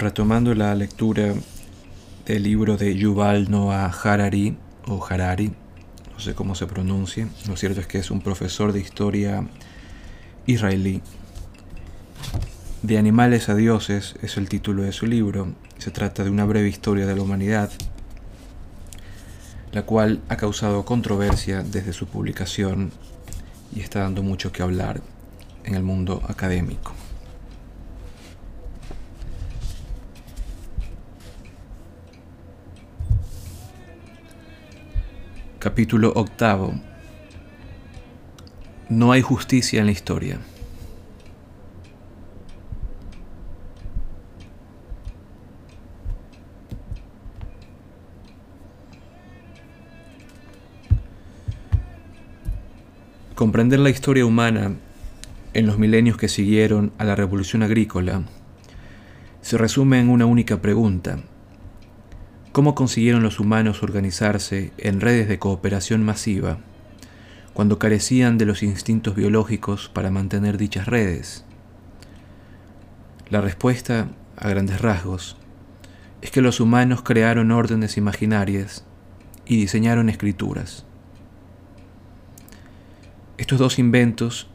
retomando la lectura del libro de Yuval Noah Harari, o Harari, no sé cómo se pronuncie, lo cierto es que es un profesor de historia israelí. De animales a dioses es el título de su libro. Se trata de una breve historia de la humanidad, la cual ha causado controversia desde su publicación y está dando mucho que hablar en el mundo académico. Capítulo octavo. No hay justicia en la historia. Comprender la historia humana en los milenios que siguieron a la revolución agrícola se resume en una única pregunta. ¿Cómo consiguieron los humanos organizarse en redes de cooperación masiva cuando carecían de los instintos biológicos para mantener dichas redes? La respuesta, a grandes rasgos, es que los humanos crearon órdenes imaginarias y diseñaron escrituras. Estos dos inventos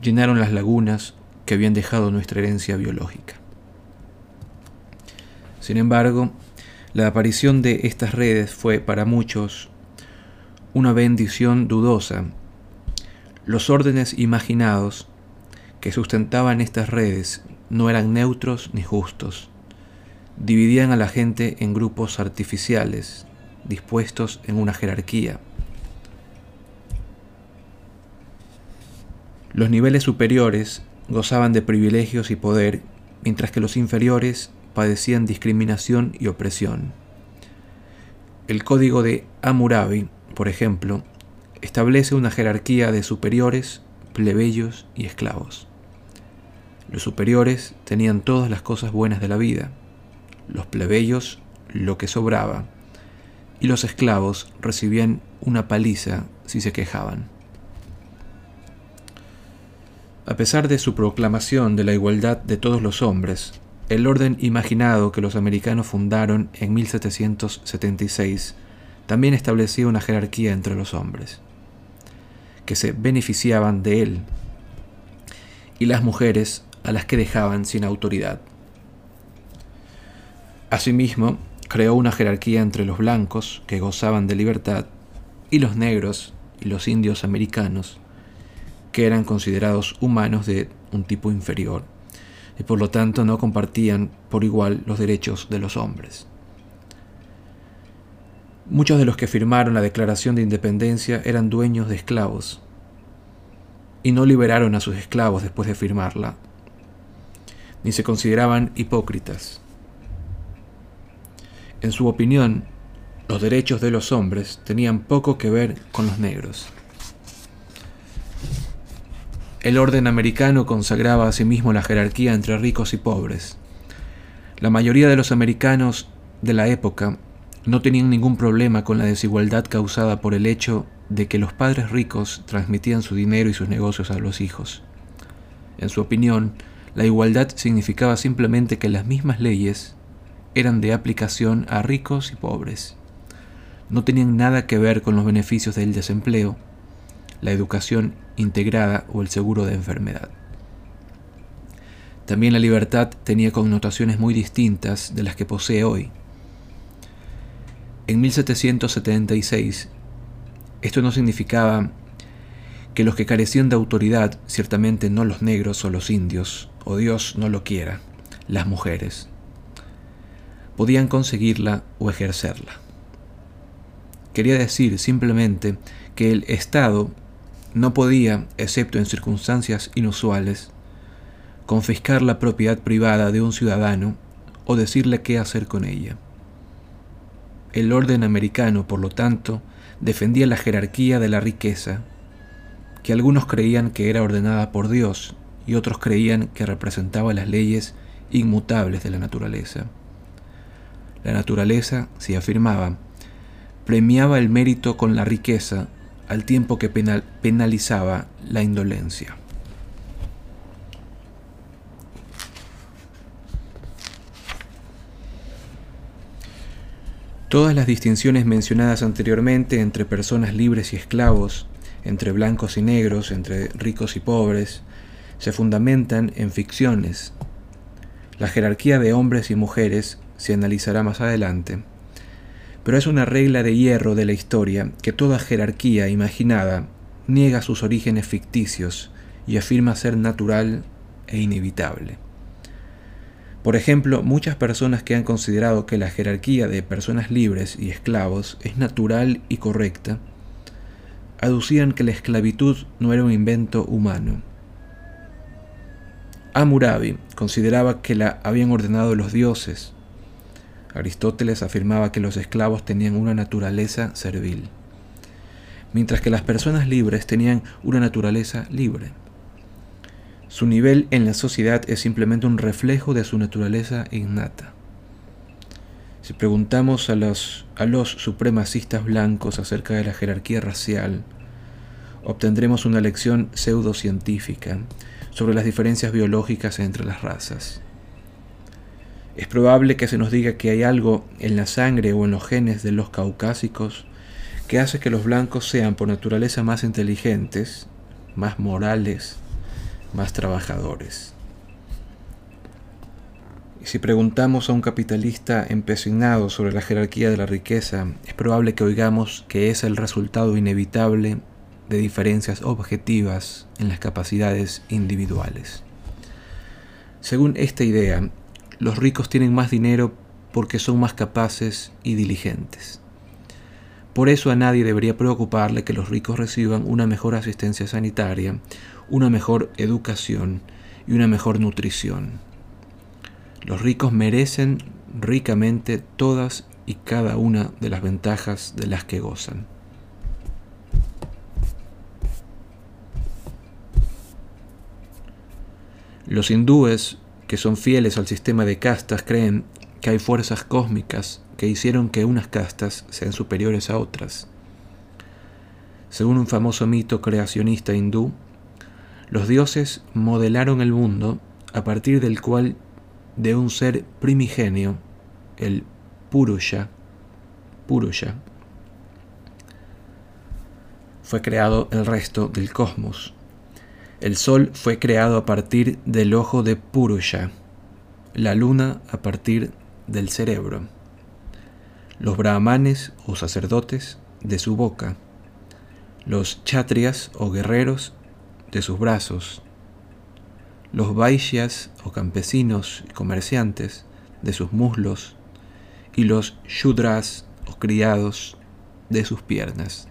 llenaron las lagunas que habían dejado nuestra herencia biológica. Sin embargo, la aparición de estas redes fue para muchos una bendición dudosa. Los órdenes imaginados que sustentaban estas redes no eran neutros ni justos. Dividían a la gente en grupos artificiales, dispuestos en una jerarquía. Los niveles superiores gozaban de privilegios y poder, mientras que los inferiores padecían discriminación y opresión. El código de Hammurabi, por ejemplo, establece una jerarquía de superiores, plebeyos y esclavos. Los superiores tenían todas las cosas buenas de la vida, los plebeyos lo que sobraba, y los esclavos recibían una paliza si se quejaban. A pesar de su proclamación de la igualdad de todos los hombres, el orden imaginado que los americanos fundaron en 1776 también establecía una jerarquía entre los hombres, que se beneficiaban de él, y las mujeres a las que dejaban sin autoridad. Asimismo, creó una jerarquía entre los blancos, que gozaban de libertad, y los negros y los indios americanos, que eran considerados humanos de un tipo inferior y por lo tanto no compartían por igual los derechos de los hombres. Muchos de los que firmaron la Declaración de Independencia eran dueños de esclavos y no liberaron a sus esclavos después de firmarla, ni se consideraban hipócritas. En su opinión, los derechos de los hombres tenían poco que ver con los negros. El orden americano consagraba asimismo la jerarquía entre ricos y pobres. La mayoría de los americanos de la época no tenían ningún problema con la desigualdad causada por el hecho de que los padres ricos transmitían su dinero y sus negocios a los hijos. En su opinión, la igualdad significaba simplemente que las mismas leyes eran de aplicación a ricos y pobres. No tenían nada que ver con los beneficios del desempleo, la educación integrada o el seguro de enfermedad. También la libertad tenía connotaciones muy distintas de las que posee hoy. En 1776, esto no significaba que los que carecían de autoridad, ciertamente no los negros o los indios, o Dios no lo quiera, las mujeres, podían conseguirla o ejercerla. Quería decir simplemente que el Estado no podía, excepto en circunstancias inusuales, confiscar la propiedad privada de un ciudadano o decirle qué hacer con ella. El orden americano, por lo tanto, defendía la jerarquía de la riqueza, que algunos creían que era ordenada por Dios y otros creían que representaba las leyes inmutables de la naturaleza. La naturaleza, se afirmaba, premiaba el mérito con la riqueza al tiempo que penalizaba la indolencia. Todas las distinciones mencionadas anteriormente entre personas libres y esclavos, entre blancos y negros, entre ricos y pobres, se fundamentan en ficciones. La jerarquía de hombres y mujeres se analizará más adelante, pero es una regla de hierro de la historia que toda jerarquía imaginada niega sus orígenes ficticios y afirma ser natural e inevitable. Por ejemplo, muchas personas que han considerado que la jerarquía de personas libres y esclavos es natural y correcta, aducían que la esclavitud no era un invento humano. Amurabi consideraba que la habían ordenado los dioses. Aristóteles afirmaba que los esclavos tenían una naturaleza servil, mientras que las personas libres tenían una naturaleza libre. Su nivel en la sociedad es simplemente un reflejo de su naturaleza innata. Si preguntamos a los, supremacistas blancos acerca de la jerarquía racial, obtendremos una lección pseudocientífica sobre las diferencias biológicas entre las razas. Es probable que se nos diga que hay algo en la sangre o en los genes de los caucásicos que hace que los blancos sean por naturaleza más inteligentes, más morales, más trabajadores. Y si preguntamos a un capitalista empecinado sobre la jerarquía de la riqueza, es probable que oigamos que es el resultado inevitable de diferencias objetivas en las capacidades individuales. Según esta idea, los ricos tienen más dinero porque son más capaces y diligentes. Por eso a nadie debería preocuparle que los ricos reciban una mejor asistencia sanitaria, una mejor educación y una mejor nutrición. Los ricos merecen ricamente todas y cada una de las ventajas de las que gozan. Los hindúes, que son fieles al sistema de castas, creen que hay fuerzas cósmicas que hicieron que unas castas sean superiores a otras. Según un famoso mito creacionista hindú, los dioses modelaron el mundo a partir del cual de un ser primigenio, el Purusha, Purusha, fue creado el resto del cosmos. El sol fue creado a partir del ojo de Purusha, la luna a partir del cerebro, los brahmanes o sacerdotes de su boca, los chatrias o guerreros de sus brazos, los vaishyas o campesinos y comerciantes de sus muslos y los shudras o criados de sus piernas.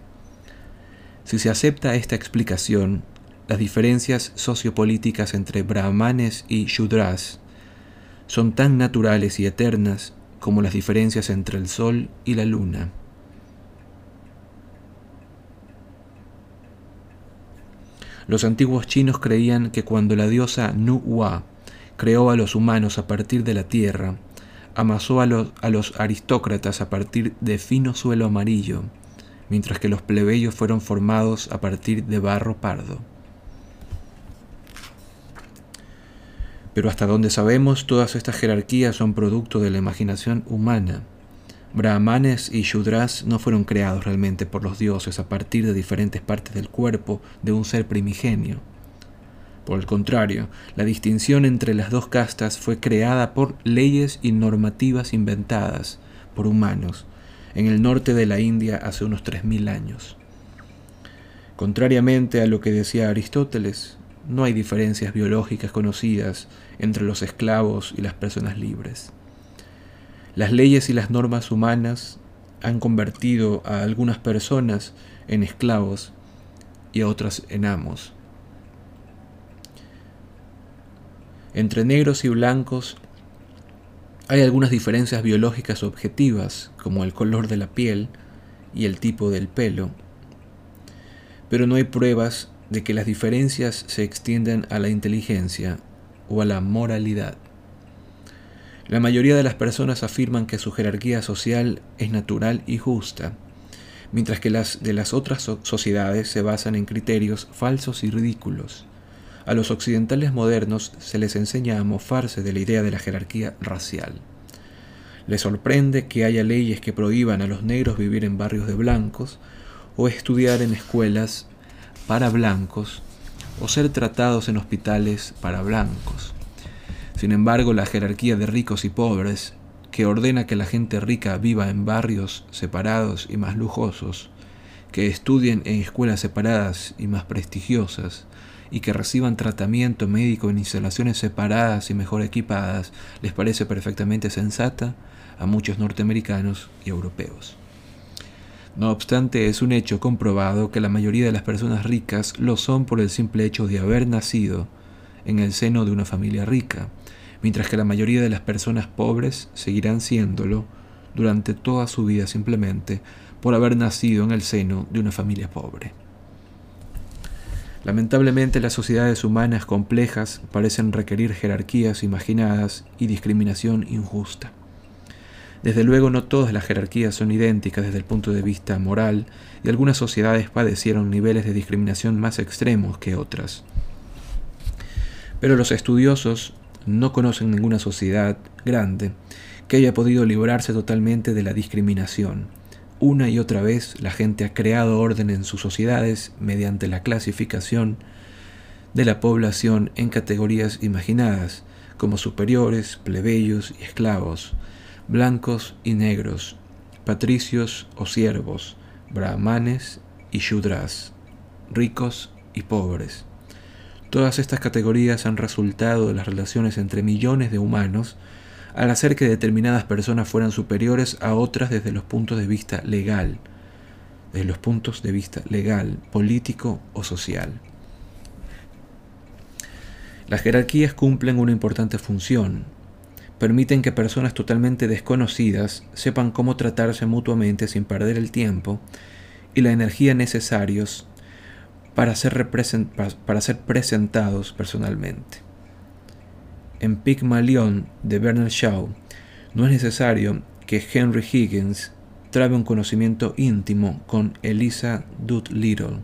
Si se acepta esta explicación, las diferencias sociopolíticas entre brahmanes y shudras son tan naturales y eternas como las diferencias entre el sol y la luna. Los antiguos chinos creían que cuando la diosa Nu-Wa creó a los humanos a partir de la tierra, amasó a los, a los aristócratas a partir de fino suelo amarillo, mientras que los plebeyos fueron formados a partir de barro pardo. Pero hasta donde sabemos, todas estas jerarquías son producto de la imaginación humana. Brahmanes y Shudras no fueron creados realmente por los dioses a partir de diferentes partes del cuerpo de un ser primigenio. Por el contrario, la distinción entre las dos castas fue creada por leyes y normativas inventadas por humanos en el norte de la India hace unos 3.000 años. Contrariamente a lo que decía Aristóteles, no hay diferencias biológicas conocidas entre los esclavos y las personas libres. Las leyes y las normas humanas han convertido a algunas personas en esclavos y a otras en amos. Entre negros y blancos hay algunas diferencias biológicas objetivas, como el color de la piel y el tipo del pelo, pero no hay pruebas de que las diferencias se extienden a la inteligencia o a la moralidad. La mayoría de las personas afirman que su jerarquía social es natural y justa, mientras que las de las otras sociedades se basan en criterios falsos y ridículos. A los occidentales modernos se les enseña a mofarse de la idea de la jerarquía racial. Le sorprende que haya leyes que prohíban a los negros vivir en barrios de blancos o estudiar en escuelas para blancos o ser tratados en hospitales para blancos. Sin embargo, la jerarquía de ricos y pobres, que ordena que la gente rica viva en barrios separados y más lujosos, que estudien en escuelas separadas y más prestigiosas, y que reciban tratamiento médico en instalaciones separadas y mejor equipadas, les parece perfectamente sensata a muchos norteamericanos y europeos. No obstante, es un hecho comprobado que la mayoría de las personas ricas lo son por el simple hecho de haber nacido en el seno de una familia rica, mientras que la mayoría de las personas pobres seguirán siéndolo durante toda su vida simplemente por haber nacido en el seno de una familia pobre. Lamentablemente las sociedades humanas complejas parecen requerir jerarquías imaginadas y discriminación injusta. Desde luego no todas las jerarquías son idénticas desde el punto de vista moral y algunas sociedades padecieron niveles de discriminación más extremos que otras. Pero los estudiosos no conocen ninguna sociedad grande que haya podido librarse totalmente de la discriminación. Una y otra vez la gente ha creado orden en sus sociedades mediante la clasificación de la población en categorías imaginadas, como superiores, plebeyos y esclavos, blancos y negros, patricios o siervos, brahmanes y shudras, ricos y pobres. Todas estas categorías han resultado de las relaciones entre millones de humanos al hacer que determinadas personas fueran superiores a otras desde los puntos de vista legal, desde los puntos de vista legal, político o social. Las jerarquías cumplen una importante función. Permiten que personas totalmente desconocidas sepan cómo tratarse mutuamente sin perder el tiempo y la energía necesarios para ser, presentados personalmente. En Pygmalion de Bernard Shaw no es necesario que Henry Higgins trabe un conocimiento íntimo con Elisa Doolittle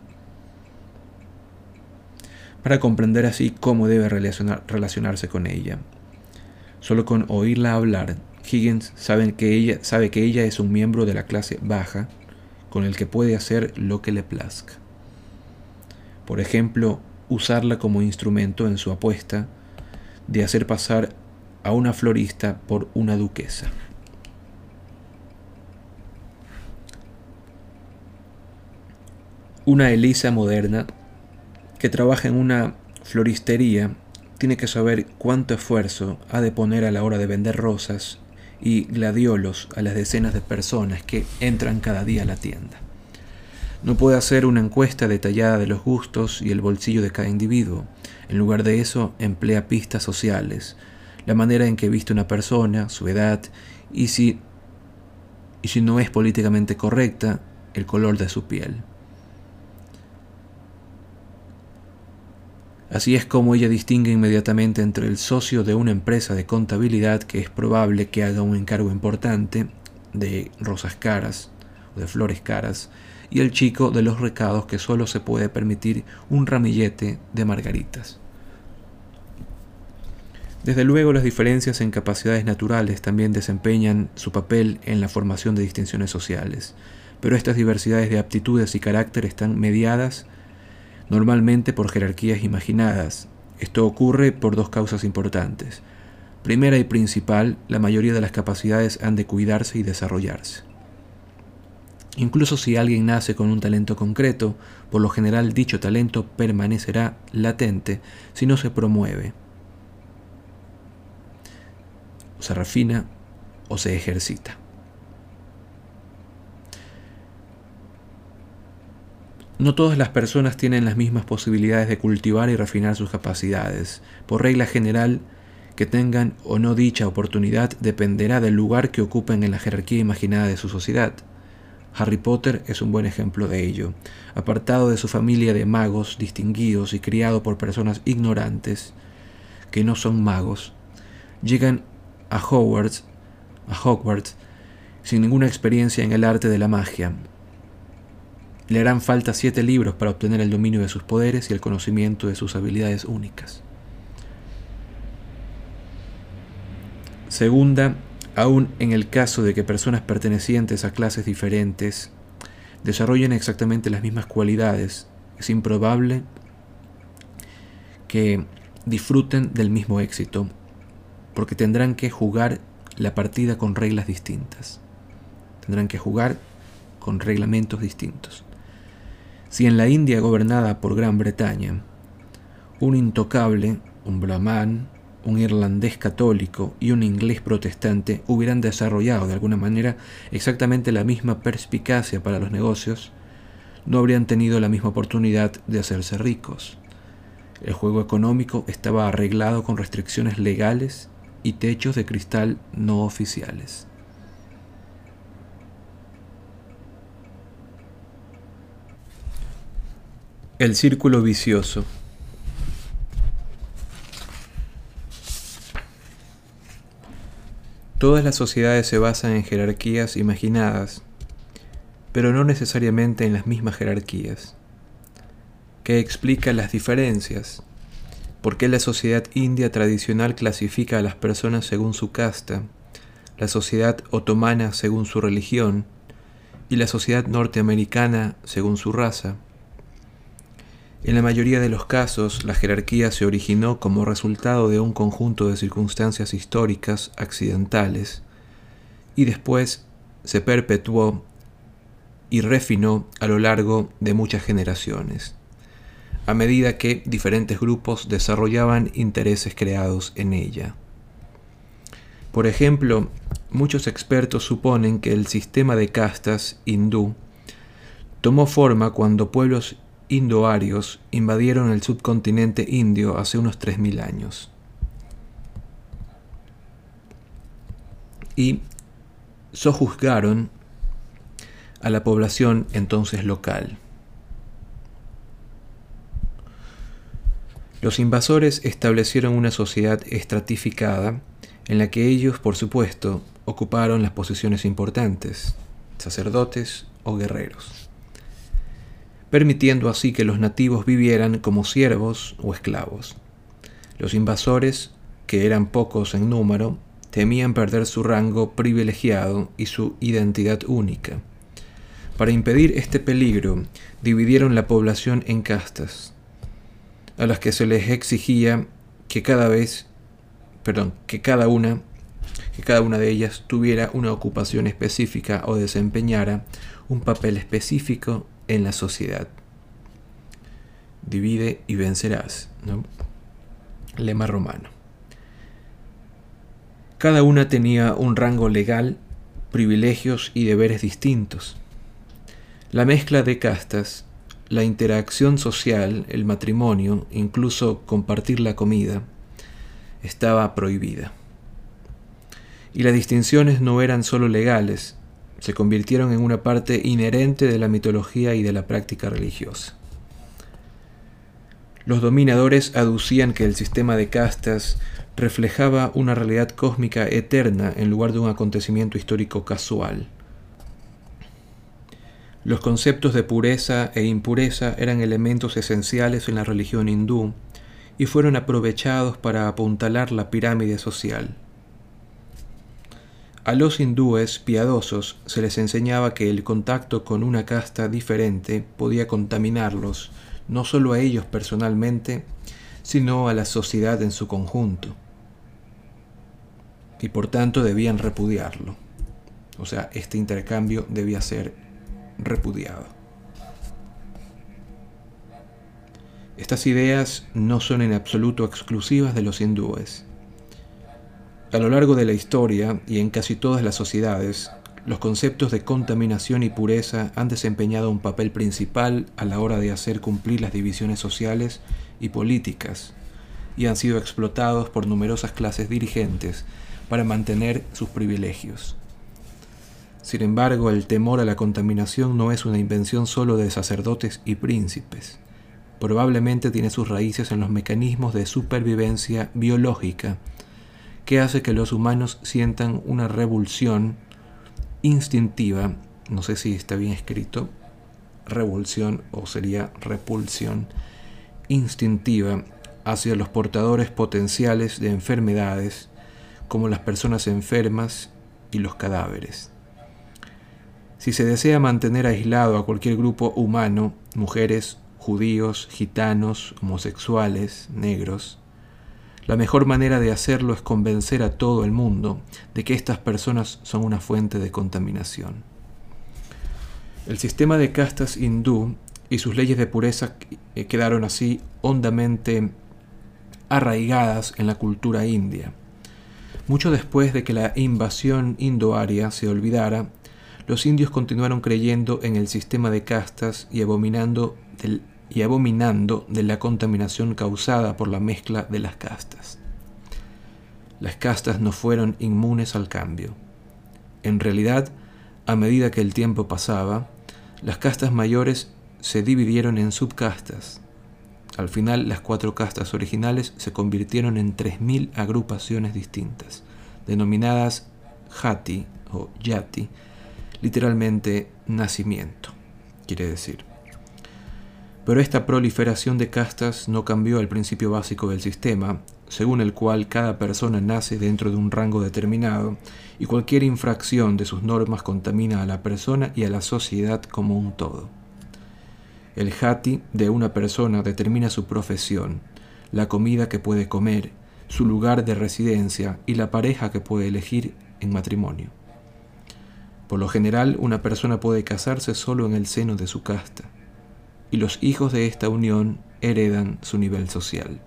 para comprender así cómo debe relacionarse con ella. Solo con oírla hablar, Higgins sabe que, ella, sabe que ella es un miembro de la clase baja con el que puede hacer lo que le plazca. Por ejemplo, usarla como instrumento en su apuesta de hacer pasar a una florista por una duquesa. Una Elisa moderna que trabaja en una floristería tiene que saber cuánto esfuerzo ha de poner a la hora de vender rosas y gladiolos a las decenas de personas que entran cada día a la tienda. No puede hacer una encuesta detallada de los gustos y el bolsillo de cada individuo. En lugar de eso, emplea pistas sociales, la manera en que viste una persona, su edad y si, y si no es políticamente correcta, el color de su piel. Así es como ella distingue inmediatamente entre el socio de una empresa de contabilidad que es probable que haga un encargo importante de rosas caras o de flores caras y el chico de los recados que solo se puede permitir un ramillete de margaritas. Desde luego las diferencias en capacidades naturales también desempeñan su papel en la formación de distinciones sociales, pero estas diversidades de aptitudes y carácter están mediadas normalmente por jerarquías imaginadas. Esto ocurre por dos causas importantes. Primera y principal, la mayoría de las capacidades han de cuidarse y desarrollarse. Incluso si alguien nace con un talento concreto, por lo general dicho talento permanecerá latente si no se promueve, o se refina o se ejercita. No todas las personas tienen las mismas posibilidades de cultivar y refinar sus capacidades. Por regla general, que tengan o no dicha oportunidad dependerá del lugar que ocupen en la jerarquía imaginada de su sociedad. Harry Potter es un buen ejemplo de ello. Apartado de su familia de magos distinguidos y criado por personas ignorantes, que no son magos, llegan a Hogwarts, a Hogwarts sin ninguna experiencia en el arte de la magia. Le harán falta siete libros para obtener el dominio de sus poderes y el conocimiento de sus habilidades únicas. Segunda, aún en el caso de que personas pertenecientes a clases diferentes desarrollen exactamente las mismas cualidades, es improbable que disfruten del mismo éxito, porque tendrán que jugar la partida con reglas distintas. Tendrán que jugar con reglamentos distintos. Si en la India gobernada por Gran Bretaña, un intocable, un brahman, un irlandés católico y un inglés protestante hubieran desarrollado de alguna manera exactamente la misma perspicacia para los negocios, no habrían tenido la misma oportunidad de hacerse ricos. El juego económico estaba arreglado con restricciones legales y techos de cristal no oficiales. El círculo vicioso. Todas las sociedades se basan en jerarquías imaginadas, pero no necesariamente en las mismas jerarquías. ¿Qué explica las diferencias? ¿Por qué la sociedad india tradicional clasifica a las personas según su casta, la sociedad otomana según su religión y la sociedad norteamericana según su raza? En la mayoría de los casos, la jerarquía se originó como resultado de un conjunto de circunstancias históricas accidentales y después se perpetuó y refinó a lo largo de muchas generaciones, a medida que diferentes grupos desarrollaban intereses creados en ella. Por ejemplo, muchos expertos suponen que el sistema de castas hindú tomó forma cuando pueblos indoarios invadieron el subcontinente indio hace unos 3.000 años. Y sojuzgaron a la población entonces local. Los invasores establecieron una sociedad estratificada en la que ellos, por supuesto, ocuparon las posiciones importantes, sacerdotes o guerreros permitiendo así que los nativos vivieran como siervos o esclavos. Los invasores, que eran pocos en número, temían perder su rango privilegiado y su identidad única. Para impedir este peligro, dividieron la población en castas, a las que se les exigía que cada vez, perdón, que cada una, que cada una de ellas tuviera una ocupación específica o desempeñara un papel específico en la sociedad. Divide y vencerás. Lema romano. Cada una tenía un rango legal, privilegios y deberes distintos. La mezcla de castas, la interacción social, el matrimonio, incluso compartir la comida, estaba prohibida. Y las distinciones no eran solo legales, se convirtieron en una parte inherente de la mitología y de la práctica religiosa. Los dominadores aducían que el sistema de castas reflejaba una realidad cósmica eterna en lugar de un acontecimiento histórico casual. Los conceptos de pureza e impureza eran elementos esenciales en la religión hindú y fueron aprovechados para apuntalar la pirámide social. A los hindúes piadosos se les enseñaba que el contacto con una casta diferente podía contaminarlos, no solo a ellos personalmente, sino a la sociedad en su conjunto. Y por tanto debían repudiarlo. O sea, este intercambio debía ser repudiado. Estas ideas no son en absoluto exclusivas de los hindúes. A lo largo de la historia y en casi todas las sociedades, los conceptos de contaminación y pureza han desempeñado un papel principal a la hora de hacer cumplir las divisiones sociales y políticas, y han sido explotados por numerosas clases dirigentes para mantener sus privilegios. Sin embargo, el temor a la contaminación no es una invención solo de sacerdotes y príncipes. Probablemente tiene sus raíces en los mecanismos de supervivencia biológica que hace que los humanos sientan una revulsión instintiva, no sé si está bien escrito, revulsión o sería repulsión instintiva hacia los portadores potenciales de enfermedades, como las personas enfermas y los cadáveres. Si se desea mantener aislado a cualquier grupo humano, mujeres, judíos, gitanos, homosexuales, negros, la mejor manera de hacerlo es convencer a todo el mundo de que estas personas son una fuente de contaminación. El sistema de castas hindú y sus leyes de pureza eh, quedaron así hondamente arraigadas en la cultura india. Mucho después de que la invasión indoaria se olvidara, los indios continuaron creyendo en el sistema de castas y abominando del y abominando de la contaminación causada por la mezcla de las castas. Las castas no fueron inmunes al cambio. En realidad, a medida que el tiempo pasaba, las castas mayores se dividieron en subcastas. Al final, las cuatro castas originales se convirtieron en 3.000 agrupaciones distintas, denominadas Jati o Yati, literalmente nacimiento, quiere decir. Pero esta proliferación de castas no cambió el principio básico del sistema, según el cual cada persona nace dentro de un rango determinado y cualquier infracción de sus normas contamina a la persona y a la sociedad como un todo. El jati de una persona determina su profesión, la comida que puede comer, su lugar de residencia y la pareja que puede elegir en matrimonio. Por lo general, una persona puede casarse solo en el seno de su casta y los hijos de esta unión heredan su nivel social.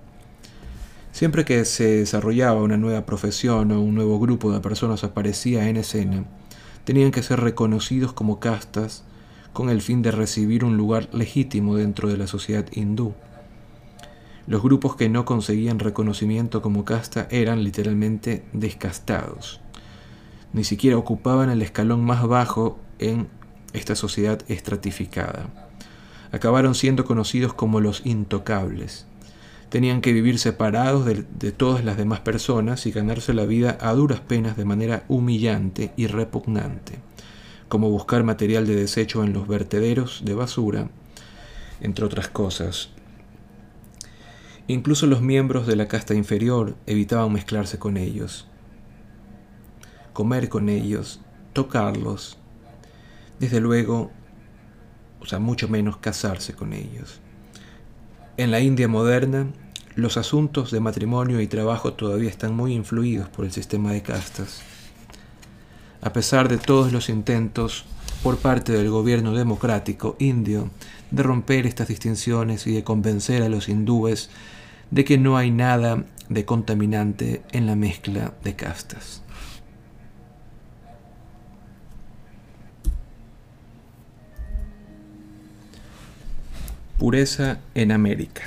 Siempre que se desarrollaba una nueva profesión o un nuevo grupo de personas aparecía en escena, tenían que ser reconocidos como castas con el fin de recibir un lugar legítimo dentro de la sociedad hindú. Los grupos que no conseguían reconocimiento como casta eran literalmente descastados. Ni siquiera ocupaban el escalón más bajo en esta sociedad estratificada acabaron siendo conocidos como los intocables. Tenían que vivir separados de, todas las demás personas y ganarse la vida a duras penas de manera humillante y repugnante, como buscar material de desecho en los vertederos de basura, entre otras cosas. Incluso los miembros de la casta inferior evitaban mezclarse con ellos, comer con ellos, tocarlos. Desde luego, o sea, mucho menos casarse con ellos. En la India moderna, los asuntos de matrimonio y trabajo todavía están muy influidos por el sistema de castas. A pesar de todos los intentos por parte del gobierno democrático indio de romper estas distinciones y de convencer a los hindúes de que no hay nada de contaminante en la mezcla de castas. Pureza en América.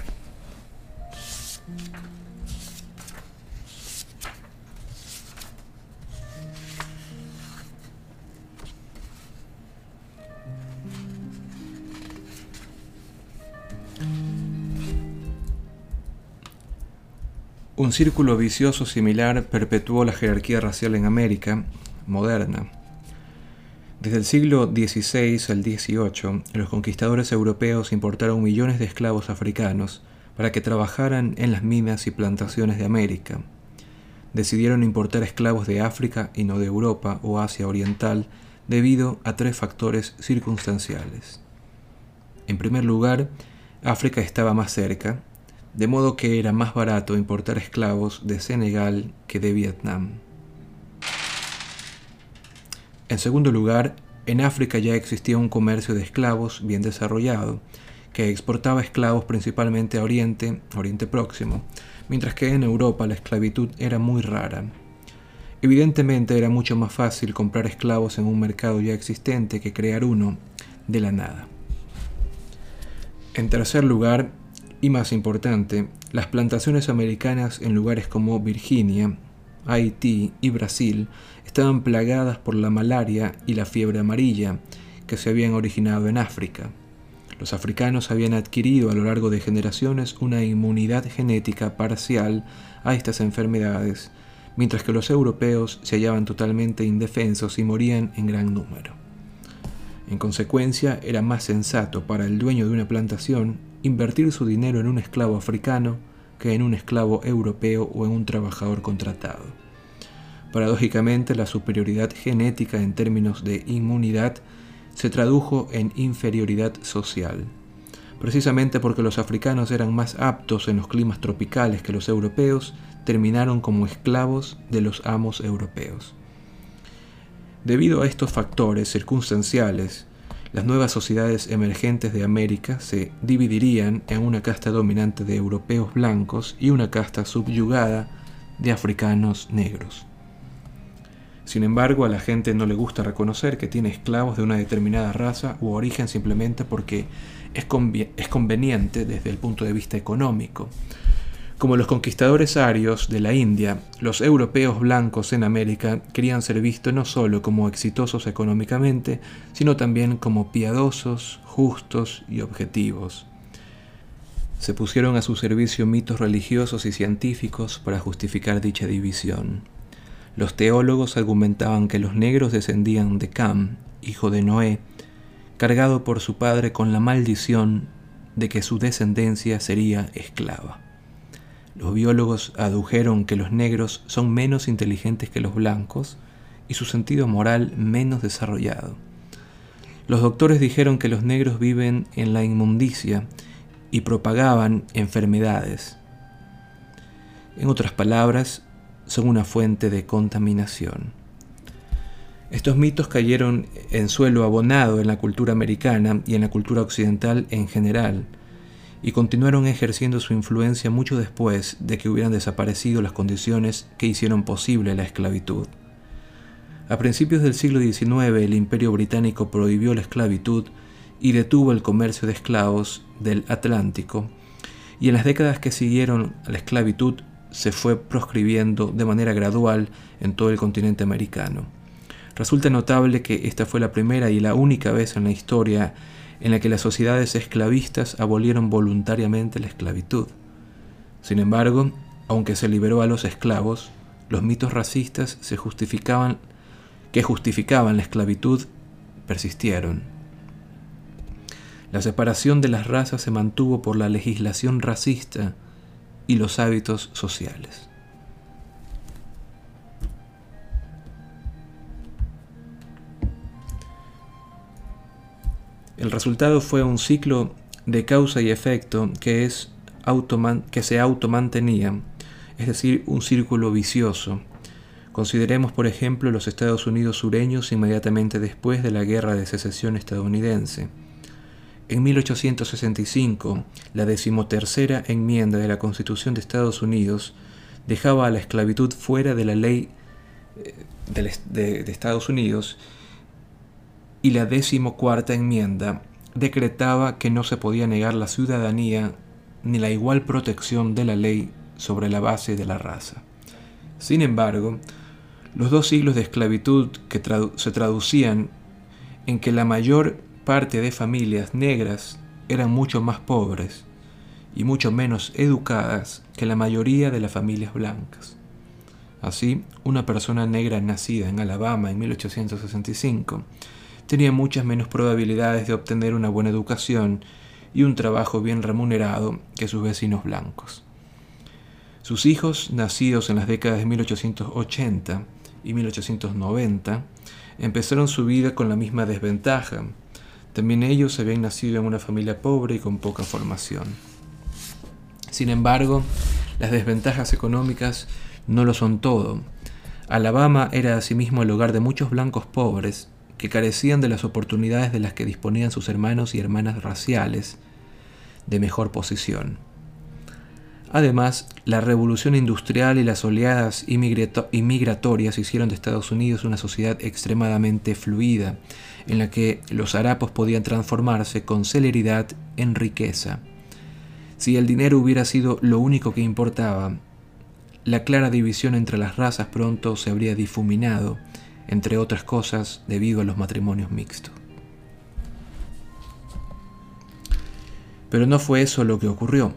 Un círculo vicioso similar perpetuó la jerarquía racial en América moderna desde el siglo XVI al XVIII, los conquistadores europeos importaron millones de esclavos africanos para que trabajaran en las minas y plantaciones de América. Decidieron importar esclavos de África y no de Europa o Asia Oriental debido a tres factores circunstanciales. En primer lugar, África estaba más cerca, de modo que era más barato importar esclavos de Senegal que de Vietnam. En segundo lugar, en África ya existía un comercio de esclavos bien desarrollado, que exportaba esclavos principalmente a Oriente, Oriente Próximo, mientras que en Europa la esclavitud era muy rara. Evidentemente era mucho más fácil comprar esclavos en un mercado ya existente que crear uno de la nada. En tercer lugar, y más importante, las plantaciones americanas en lugares como Virginia, Haití y Brasil estaban plagadas por la malaria y la fiebre amarilla que se habían originado en África. Los africanos habían adquirido a lo largo de generaciones una inmunidad genética parcial a estas enfermedades, mientras que los europeos se hallaban totalmente indefensos y morían en gran número. En consecuencia, era más sensato para el dueño de una plantación invertir su dinero en un esclavo africano que en un esclavo europeo o en un trabajador contratado. Paradójicamente, la superioridad genética en términos de inmunidad se tradujo en inferioridad social, precisamente porque los africanos eran más aptos en los climas tropicales que los europeos, terminaron como esclavos de los amos europeos. Debido a estos factores circunstanciales, las nuevas sociedades emergentes de América se dividirían en una casta dominante de europeos blancos y una casta subyugada de africanos negros. Sin embargo, a la gente no le gusta reconocer que tiene esclavos de una determinada raza u origen simplemente porque es, conveniente desde el punto de vista económico. Como los conquistadores arios de la India, los europeos blancos en América querían ser vistos no solo como exitosos económicamente, sino también como piadosos, justos y objetivos. Se pusieron a su servicio mitos religiosos y científicos para justificar dicha división. Los teólogos argumentaban que los negros descendían de Cam, hijo de Noé, cargado por su padre con la maldición de que su descendencia sería esclava. Los biólogos adujeron que los negros son menos inteligentes que los blancos y su sentido moral menos desarrollado. Los doctores dijeron que los negros viven en la inmundicia y propagaban enfermedades. En otras palabras, son una fuente de contaminación. Estos mitos cayeron en suelo abonado en la cultura americana y en la cultura occidental en general, y continuaron ejerciendo su influencia mucho después de que hubieran desaparecido las condiciones que hicieron posible la esclavitud. A principios del siglo XIX el imperio británico prohibió la esclavitud y detuvo el comercio de esclavos del Atlántico, y en las décadas que siguieron a la esclavitud se fue proscribiendo de manera gradual en todo el continente americano. Resulta notable que esta fue la primera y la única vez en la historia en la que las sociedades esclavistas abolieron voluntariamente la esclavitud. Sin embargo, aunque se liberó a los esclavos, los mitos racistas se justificaban, que justificaban la esclavitud persistieron. La separación de las razas se mantuvo por la legislación racista y los hábitos sociales. El resultado fue un ciclo de causa y efecto que, es que se automantenía, es decir, un círculo vicioso. Consideremos, por ejemplo, los Estados Unidos sureños inmediatamente después de la Guerra de Secesión estadounidense. En 1865, la decimotercera enmienda de la Constitución de Estados Unidos dejaba a la esclavitud fuera de la ley eh, de, Estados Unidos y la decimocuarta enmienda decretaba que no se podía negar la ciudadanía ni la igual protección de la ley sobre la base de la raza. Sin embargo, los dos siglos de esclavitud que se traducían en que la mayor parte de familias negras eran mucho más pobres y mucho menos educadas que la mayoría de las familias blancas. Así, una persona negra nacida en Alabama en 1865 tenía muchas menos probabilidades de obtener una buena educación y un trabajo bien remunerado que sus vecinos blancos. Sus hijos, nacidos en las décadas de 1880 y 1890, empezaron su vida con la misma desventaja, también ellos habían nacido en una familia pobre y con poca formación. Sin embargo, las desventajas económicas no lo son todo. Alabama era asimismo el hogar de muchos blancos pobres que carecían de las oportunidades de las que disponían sus hermanos y hermanas raciales de mejor posición. Además, la revolución industrial y las oleadas inmigratorias hicieron de Estados Unidos una sociedad extremadamente fluida, en la que los harapos podían transformarse con celeridad en riqueza. Si el dinero hubiera sido lo único que importaba, la clara división entre las razas pronto se habría difuminado, entre otras cosas debido a los matrimonios mixtos. Pero no fue eso lo que ocurrió.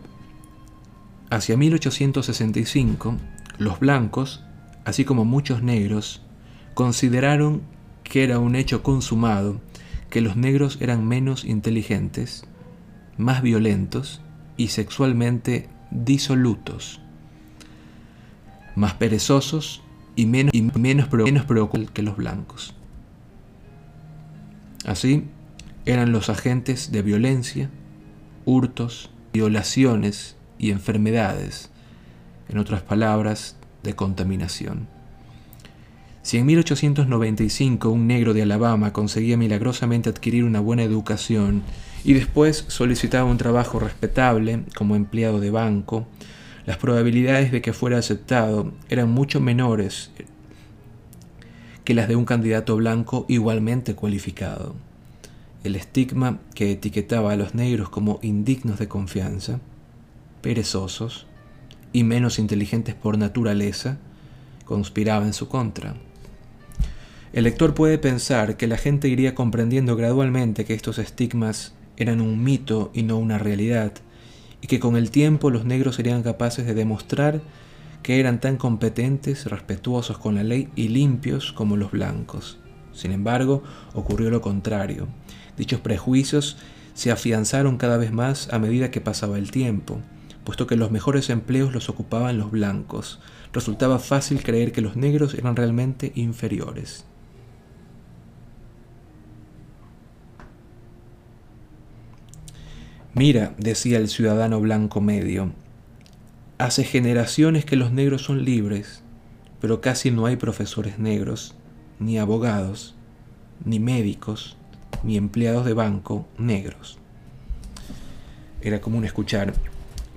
Hacia 1865, los blancos, así como muchos negros, consideraron que era un hecho consumado que los negros eran menos inteligentes, más violentos y sexualmente disolutos, más perezosos y menos, y menos, menos que los blancos. Así, eran los agentes de violencia, hurtos, violaciones y enfermedades, en otras palabras, de contaminación. Si en 1895 un negro de Alabama conseguía milagrosamente adquirir una buena educación y después solicitaba un trabajo respetable como empleado de banco, las probabilidades de que fuera aceptado eran mucho menores que las de un candidato blanco igualmente cualificado. El estigma que etiquetaba a los negros como indignos de confianza, perezosos y menos inteligentes por naturaleza conspiraba en su contra. El lector puede pensar que la gente iría comprendiendo gradualmente que estos estigmas eran un mito y no una realidad, y que con el tiempo los negros serían capaces de demostrar que eran tan competentes, respetuosos con la ley y limpios como los blancos. Sin embargo, ocurrió lo contrario. Dichos prejuicios se afianzaron cada vez más a medida que pasaba el tiempo, puesto que los mejores empleos los ocupaban los blancos. Resultaba fácil creer que los negros eran realmente inferiores. Mira, decía el ciudadano blanco medio, hace generaciones que los negros son libres, pero casi no hay profesores negros, ni abogados, ni médicos, ni empleados de banco negros. Era común escuchar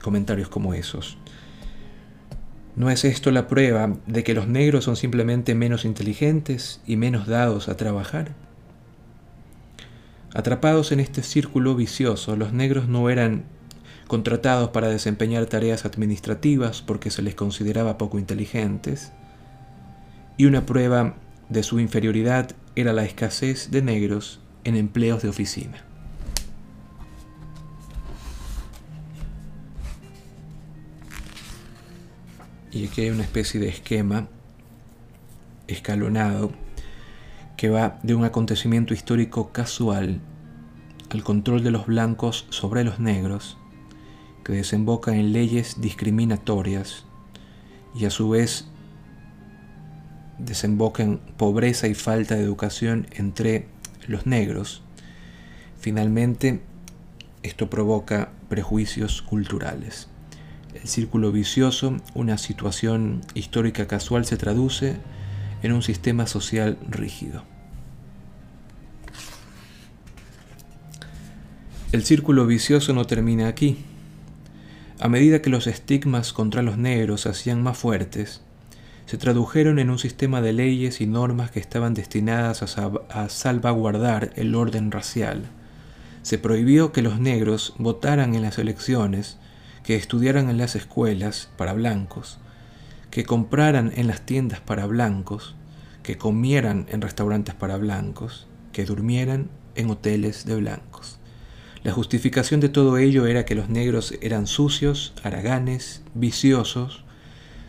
comentarios como esos. ¿No es esto la prueba de que los negros son simplemente menos inteligentes y menos dados a trabajar? Atrapados en este círculo vicioso, los negros no eran contratados para desempeñar tareas administrativas porque se les consideraba poco inteligentes, y una prueba de su inferioridad era la escasez de negros en empleos de oficina. Y aquí hay una especie de esquema escalonado que va de un acontecimiento histórico casual al control de los blancos sobre los negros, que desemboca en leyes discriminatorias y a su vez desemboca en pobreza y falta de educación entre los negros. Finalmente, esto provoca prejuicios culturales. El círculo vicioso, una situación histórica casual, se traduce en un sistema social rígido. El círculo vicioso no termina aquí. A medida que los estigmas contra los negros se hacían más fuertes, se tradujeron en un sistema de leyes y normas que estaban destinadas a, salvaguardar el orden racial. Se prohibió que los negros votaran en las elecciones, que estudiaran en las escuelas para blancos, que compraran en las tiendas para blancos, que comieran en restaurantes para blancos, que durmieran en hoteles de blancos. La justificación de todo ello era que los negros eran sucios, haraganes, viciosos,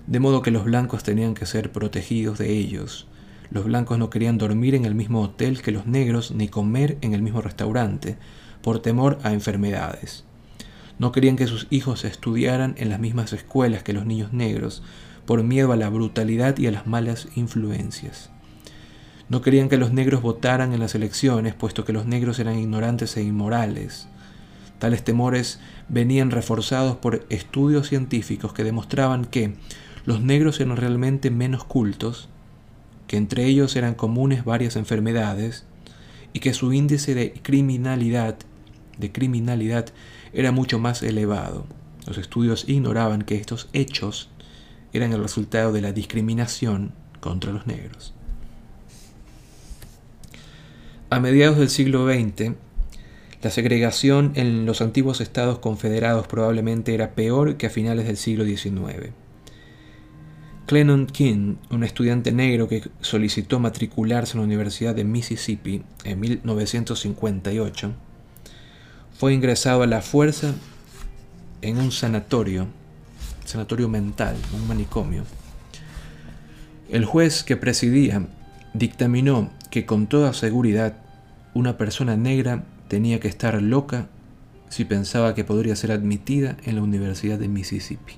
de modo que los blancos tenían que ser protegidos de ellos. Los blancos no querían dormir en el mismo hotel que los negros ni comer en el mismo restaurante, por temor a enfermedades. No querían que sus hijos estudiaran en las mismas escuelas que los niños negros, por miedo a la brutalidad y a las malas influencias. No querían que los negros votaran en las elecciones, puesto que los negros eran ignorantes e inmorales. Tales temores venían reforzados por estudios científicos que demostraban que los negros eran realmente menos cultos, que entre ellos eran comunes varias enfermedades y que su índice de criminalidad, de criminalidad era mucho más elevado. Los estudios ignoraban que estos hechos eran el resultado de la discriminación contra los negros. A mediados del siglo XX, la segregación en los antiguos estados confederados probablemente era peor que a finales del siglo XIX. Clennon King, un estudiante negro que solicitó matricularse en la Universidad de Mississippi en 1958, fue ingresado a la fuerza en un sanatorio, sanatorio mental, un manicomio. El juez que presidía dictaminó que con toda seguridad una persona negra tenía que estar loca si pensaba que podría ser admitida en la Universidad de Mississippi.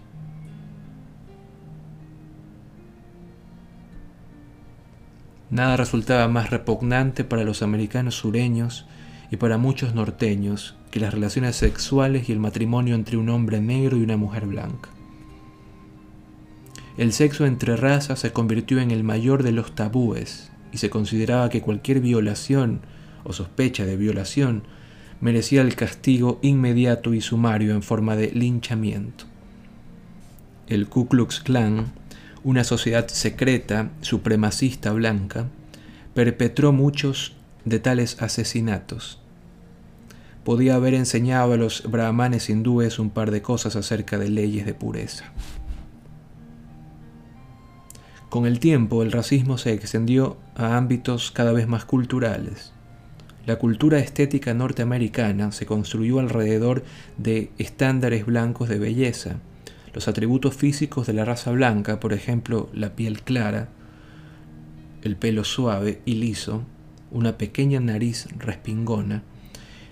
Nada resultaba más repugnante para los americanos sureños y para muchos norteños que las relaciones sexuales y el matrimonio entre un hombre negro y una mujer blanca. El sexo entre razas se convirtió en el mayor de los tabúes y se consideraba que cualquier violación o sospecha de violación merecía el castigo inmediato y sumario en forma de linchamiento. El Ku Klux Klan una sociedad secreta, supremacista blanca, perpetró muchos de tales asesinatos. Podía haber enseñado a los brahmanes hindúes un par de cosas acerca de leyes de pureza. Con el tiempo, el racismo se extendió a ámbitos cada vez más culturales. La cultura estética norteamericana se construyó alrededor de estándares blancos de belleza, los atributos físicos de la raza blanca, por ejemplo, la piel clara, el pelo suave y liso, una pequeña nariz respingona,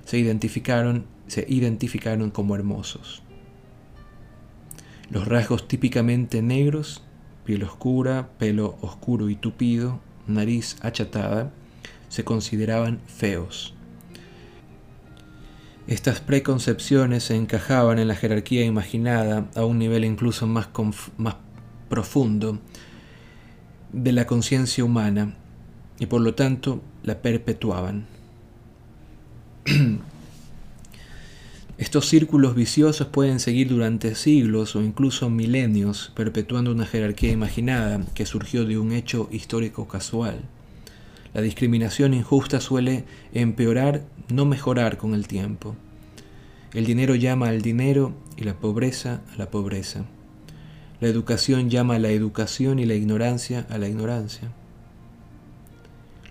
se identificaron, se identificaron como hermosos. Los rasgos típicamente negros, piel oscura, pelo oscuro y tupido, nariz achatada, se consideraban feos. Estas preconcepciones se encajaban en la jerarquía imaginada a un nivel incluso más, más profundo de la conciencia humana y por lo tanto la perpetuaban. Estos círculos viciosos pueden seguir durante siglos o incluso milenios, perpetuando una jerarquía imaginada que surgió de un hecho histórico casual. La discriminación injusta suele empeorar, no mejorar con el tiempo. El dinero llama al dinero y la pobreza a la pobreza. La educación llama a la educación y la ignorancia a la ignorancia.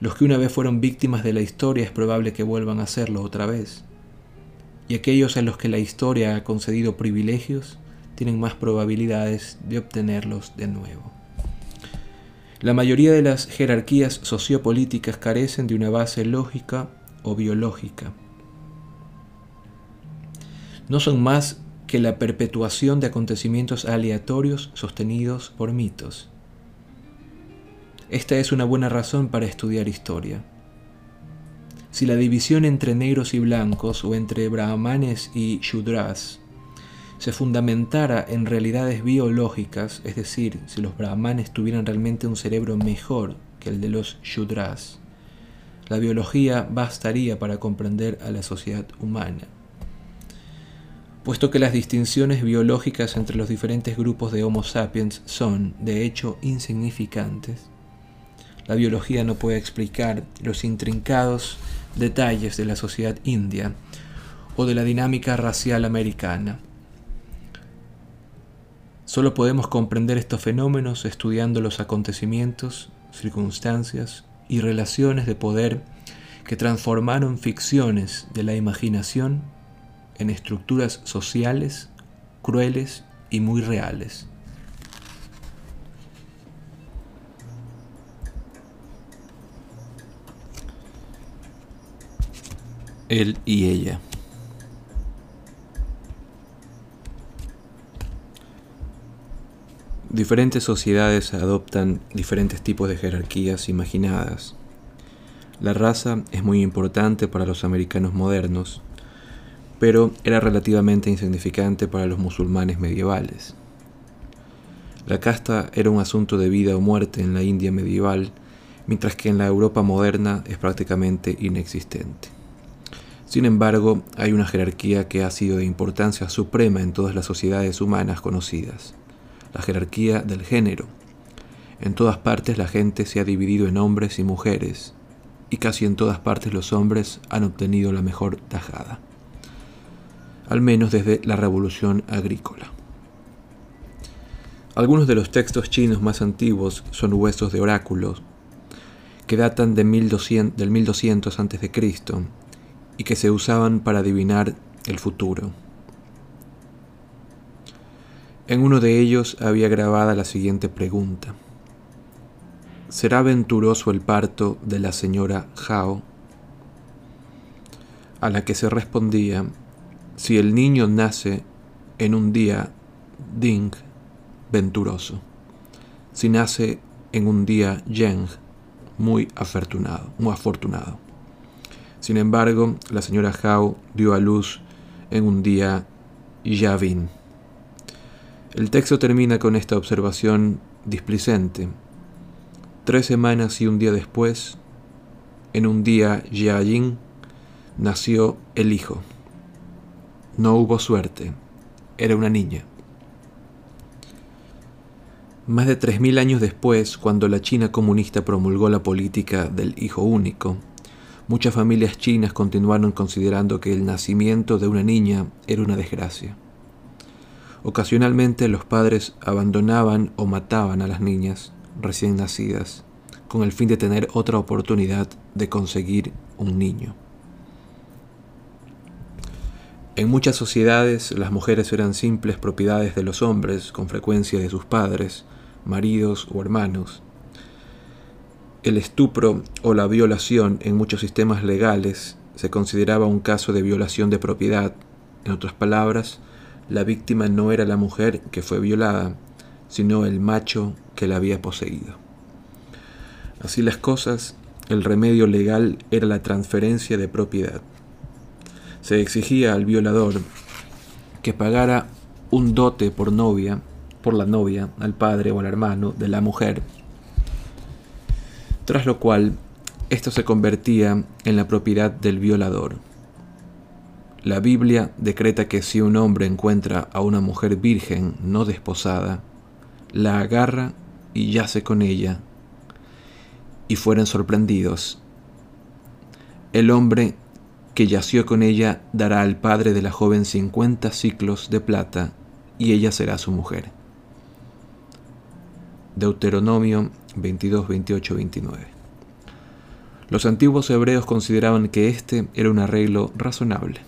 Los que una vez fueron víctimas de la historia es probable que vuelvan a serlo otra vez. Y aquellos a los que la historia ha concedido privilegios tienen más probabilidades de obtenerlos de nuevo. La mayoría de las jerarquías sociopolíticas carecen de una base lógica o biológica. No son más que la perpetuación de acontecimientos aleatorios sostenidos por mitos. Esta es una buena razón para estudiar historia. Si la división entre negros y blancos o entre brahmanes y shudras se fundamentara en realidades biológicas, es decir, si los brahmanes tuvieran realmente un cerebro mejor que el de los shudras, la biología bastaría para comprender a la sociedad humana. Puesto que las distinciones biológicas entre los diferentes grupos de Homo sapiens son, de hecho, insignificantes, la biología no puede explicar los intrincados detalles de la sociedad india o de la dinámica racial americana Solo podemos comprender estos fenómenos estudiando los acontecimientos, circunstancias y relaciones de poder que transformaron ficciones de la imaginación en estructuras sociales crueles y muy reales. Él y ella. Diferentes sociedades adoptan diferentes tipos de jerarquías imaginadas. La raza es muy importante para los americanos modernos, pero era relativamente insignificante para los musulmanes medievales. La casta era un asunto de vida o muerte en la India medieval, mientras que en la Europa moderna es prácticamente inexistente. Sin embargo, hay una jerarquía que ha sido de importancia suprema en todas las sociedades humanas conocidas la jerarquía del género. En todas partes la gente se ha dividido en hombres y mujeres, y casi en todas partes los hombres han obtenido la mejor tajada, al menos desde la revolución agrícola. Algunos de los textos chinos más antiguos son huesos de oráculos que datan de 1200, del 1200 a.C. y que se usaban para adivinar el futuro. En uno de ellos había grabada la siguiente pregunta. ¿Será venturoso el parto de la señora Hao? A la que se respondía, si el niño nace en un día Ding, venturoso. Si nace en un día Yang, muy afortunado, muy afortunado. Sin embargo, la señora Howe dio a luz en un día Yavin. El texto termina con esta observación displicente. Tres semanas y un día después, en un día Yajin, nació el hijo. No hubo suerte, era una niña. Más de 3.000 años después, cuando la China comunista promulgó la política del hijo único, muchas familias chinas continuaron considerando que el nacimiento de una niña era una desgracia. Ocasionalmente los padres abandonaban o mataban a las niñas recién nacidas con el fin de tener otra oportunidad de conseguir un niño. En muchas sociedades las mujeres eran simples propiedades de los hombres, con frecuencia de sus padres, maridos o hermanos. El estupro o la violación en muchos sistemas legales se consideraba un caso de violación de propiedad. En otras palabras, la víctima no era la mujer que fue violada, sino el macho que la había poseído. Así las cosas, el remedio legal era la transferencia de propiedad. Se exigía al violador que pagara un dote por novia, por la novia, al padre o al hermano de la mujer, tras lo cual esto se convertía en la propiedad del violador. La Biblia decreta que si un hombre encuentra a una mujer virgen no desposada, la agarra y yace con ella, y fueren sorprendidos. El hombre que yació con ella dará al padre de la joven cincuenta ciclos de plata, y ella será su mujer. Deuteronomio 22, 28, 29. Los antiguos hebreos consideraban que este era un arreglo razonable.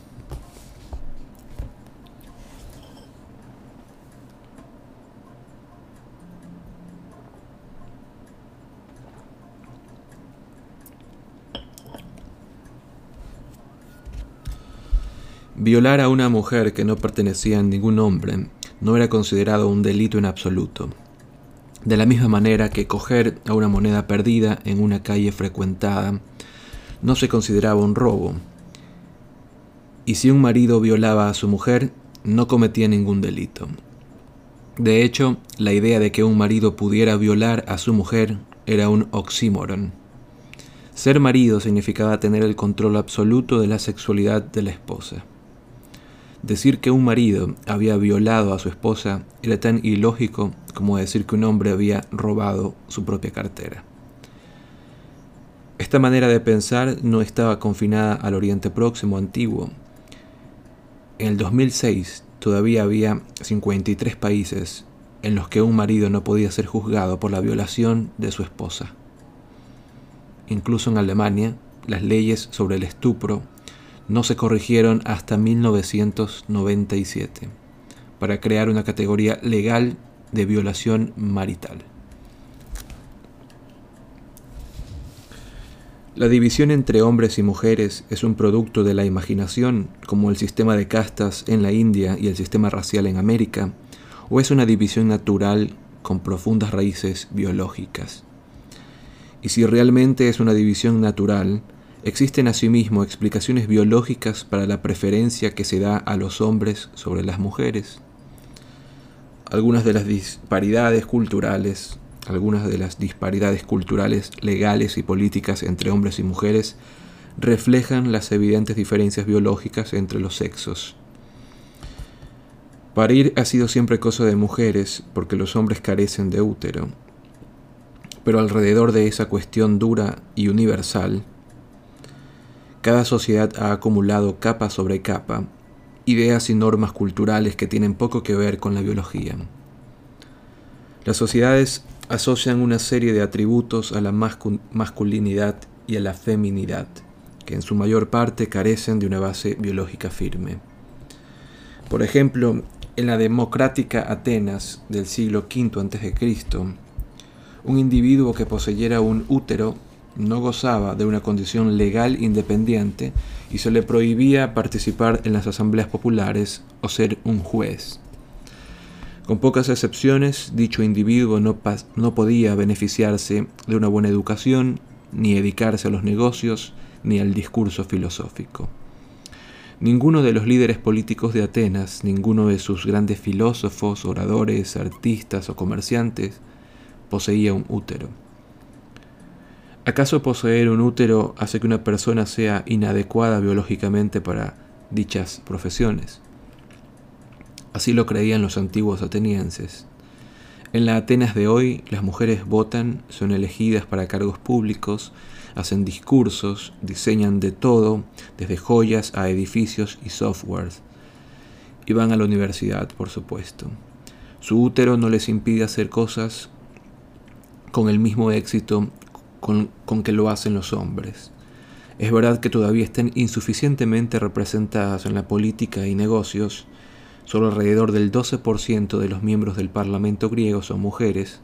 Violar a una mujer que no pertenecía a ningún hombre no era considerado un delito en absoluto. De la misma manera que coger a una moneda perdida en una calle frecuentada no se consideraba un robo. Y si un marido violaba a su mujer, no cometía ningún delito. De hecho, la idea de que un marido pudiera violar a su mujer era un oxímoron. Ser marido significaba tener el control absoluto de la sexualidad de la esposa. Decir que un marido había violado a su esposa era tan ilógico como decir que un hombre había robado su propia cartera. Esta manera de pensar no estaba confinada al Oriente Próximo antiguo. En el 2006 todavía había 53 países en los que un marido no podía ser juzgado por la violación de su esposa. Incluso en Alemania, las leyes sobre el estupro no se corrigieron hasta 1997 para crear una categoría legal de violación marital. La división entre hombres y mujeres es un producto de la imaginación, como el sistema de castas en la India y el sistema racial en América, o es una división natural con profundas raíces biológicas. Y si realmente es una división natural, Existen asimismo explicaciones biológicas para la preferencia que se da a los hombres sobre las mujeres. Algunas de las disparidades culturales, algunas de las disparidades culturales legales y políticas entre hombres y mujeres reflejan las evidentes diferencias biológicas entre los sexos. Parir ha sido siempre cosa de mujeres porque los hombres carecen de útero. Pero alrededor de esa cuestión dura y universal, cada sociedad ha acumulado capa sobre capa ideas y normas culturales que tienen poco que ver con la biología. Las sociedades asocian una serie de atributos a la masculinidad y a la feminidad, que en su mayor parte carecen de una base biológica firme. Por ejemplo, en la democrática Atenas del siglo V a.C., un individuo que poseyera un útero no gozaba de una condición legal independiente y se le prohibía participar en las asambleas populares o ser un juez. Con pocas excepciones, dicho individuo no, no podía beneficiarse de una buena educación ni dedicarse a los negocios, ni al discurso filosófico. Ninguno de los líderes políticos de Atenas, ninguno de sus grandes filósofos, oradores, artistas o comerciantes poseía un útero. ¿Acaso poseer un útero hace que una persona sea inadecuada biológicamente para dichas profesiones? Así lo creían los antiguos atenienses. En la Atenas de hoy, las mujeres votan, son elegidas para cargos públicos, hacen discursos, diseñan de todo, desde joyas a edificios y softwares. Y van a la universidad, por supuesto. Su útero no les impide hacer cosas con el mismo éxito con, que lo hacen los hombres. Es verdad que todavía están insuficientemente representadas en la política y negocios, solo alrededor del 12% de los miembros del Parlamento griego son mujeres,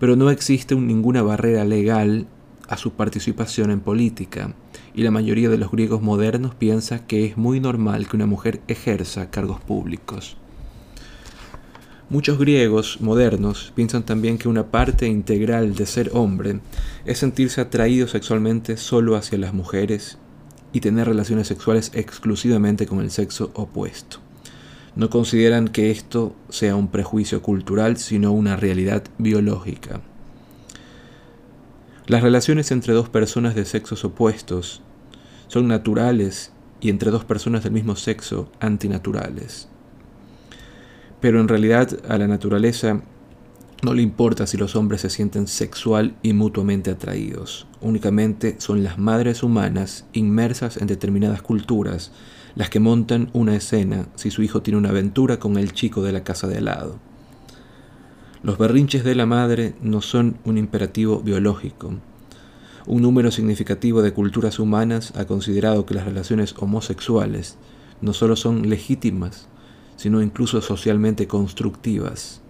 pero no existe ninguna barrera legal a su participación en política, y la mayoría de los griegos modernos piensa que es muy normal que una mujer ejerza cargos públicos. Muchos griegos modernos piensan también que una parte integral de ser hombre es sentirse atraído sexualmente solo hacia las mujeres y tener relaciones sexuales exclusivamente con el sexo opuesto. No consideran que esto sea un prejuicio cultural, sino una realidad biológica. Las relaciones entre dos personas de sexos opuestos son naturales y entre dos personas del mismo sexo antinaturales. Pero en realidad a la naturaleza no le importa si los hombres se sienten sexual y mutuamente atraídos. Únicamente son las madres humanas inmersas en determinadas culturas las que montan una escena si su hijo tiene una aventura con el chico de la casa de al lado. Los berrinches de la madre no son un imperativo biológico. Un número significativo de culturas humanas ha considerado que las relaciones homosexuales no solo son legítimas, sino incluso socialmente constructivas,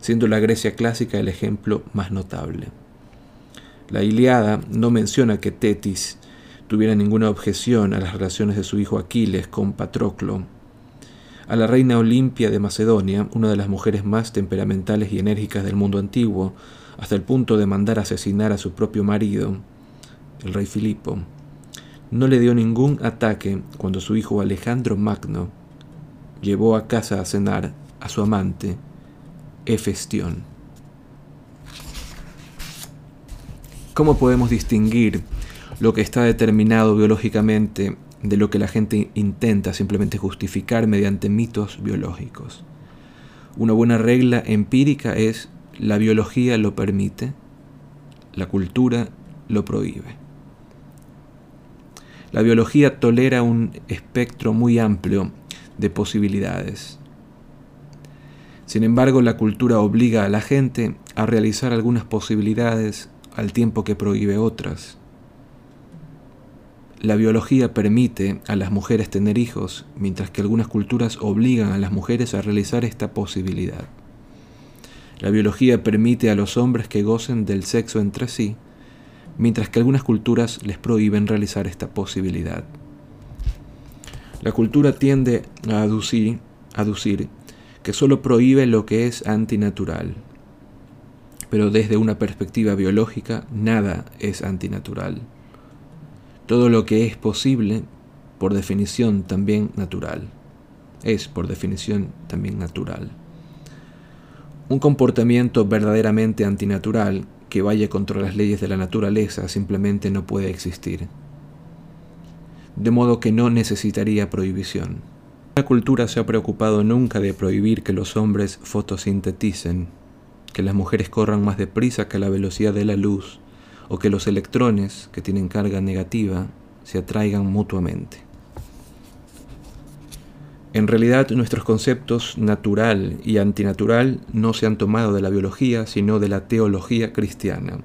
siendo la Grecia clásica el ejemplo más notable. La Iliada no menciona que Tetis tuviera ninguna objeción a las relaciones de su hijo Aquiles con Patroclo. A la reina Olimpia de Macedonia, una de las mujeres más temperamentales y enérgicas del mundo antiguo, hasta el punto de mandar asesinar a su propio marido, el rey Filipo, no le dio ningún ataque cuando su hijo Alejandro Magno llevó a casa a cenar a su amante, Hefestión. ¿Cómo podemos distinguir lo que está determinado biológicamente de lo que la gente intenta simplemente justificar mediante mitos biológicos? Una buena regla empírica es la biología lo permite, la cultura lo prohíbe. La biología tolera un espectro muy amplio de posibilidades. Sin embargo, la cultura obliga a la gente a realizar algunas posibilidades al tiempo que prohíbe otras. La biología permite a las mujeres tener hijos, mientras que algunas culturas obligan a las mujeres a realizar esta posibilidad. La biología permite a los hombres que gocen del sexo entre sí, mientras que algunas culturas les prohíben realizar esta posibilidad. La cultura tiende a aducir, aducir que solo prohíbe lo que es antinatural. Pero desde una perspectiva biológica, nada es antinatural. Todo lo que es posible, por definición también natural, es por definición también natural. Un comportamiento verdaderamente antinatural que vaya contra las leyes de la naturaleza simplemente no puede existir de modo que no necesitaría prohibición. La cultura se ha preocupado nunca de prohibir que los hombres fotosinteticen, que las mujeres corran más deprisa que la velocidad de la luz, o que los electrones, que tienen carga negativa, se atraigan mutuamente. En realidad nuestros conceptos natural y antinatural no se han tomado de la biología, sino de la teología cristiana.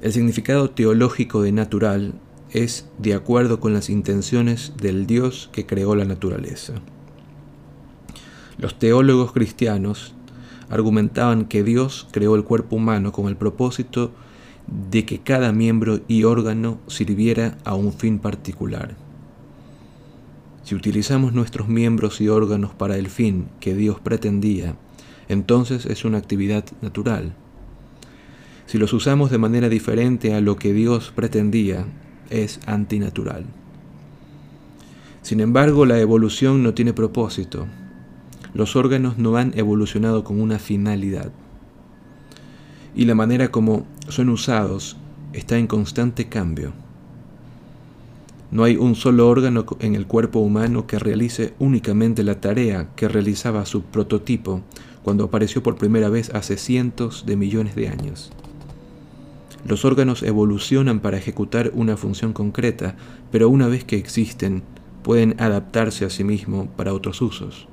El significado teológico de natural es de acuerdo con las intenciones del Dios que creó la naturaleza. Los teólogos cristianos argumentaban que Dios creó el cuerpo humano con el propósito de que cada miembro y órgano sirviera a un fin particular. Si utilizamos nuestros miembros y órganos para el fin que Dios pretendía, entonces es una actividad natural. si los usamos de manera diferente a lo que Dios pretendía, es antinatural. Sin embargo, la evolución no tiene propósito. Los órganos no han evolucionado con una finalidad. Y la manera como son usados está en constante cambio. No hay un solo órgano en el cuerpo humano que realice únicamente la tarea que realizaba su prototipo cuando apareció por primera vez hace cientos de millones de años. Los órganos evolucionan para ejecutar una función concreta, pero una vez que existen, pueden adaptarse a sí mismos para otros usos.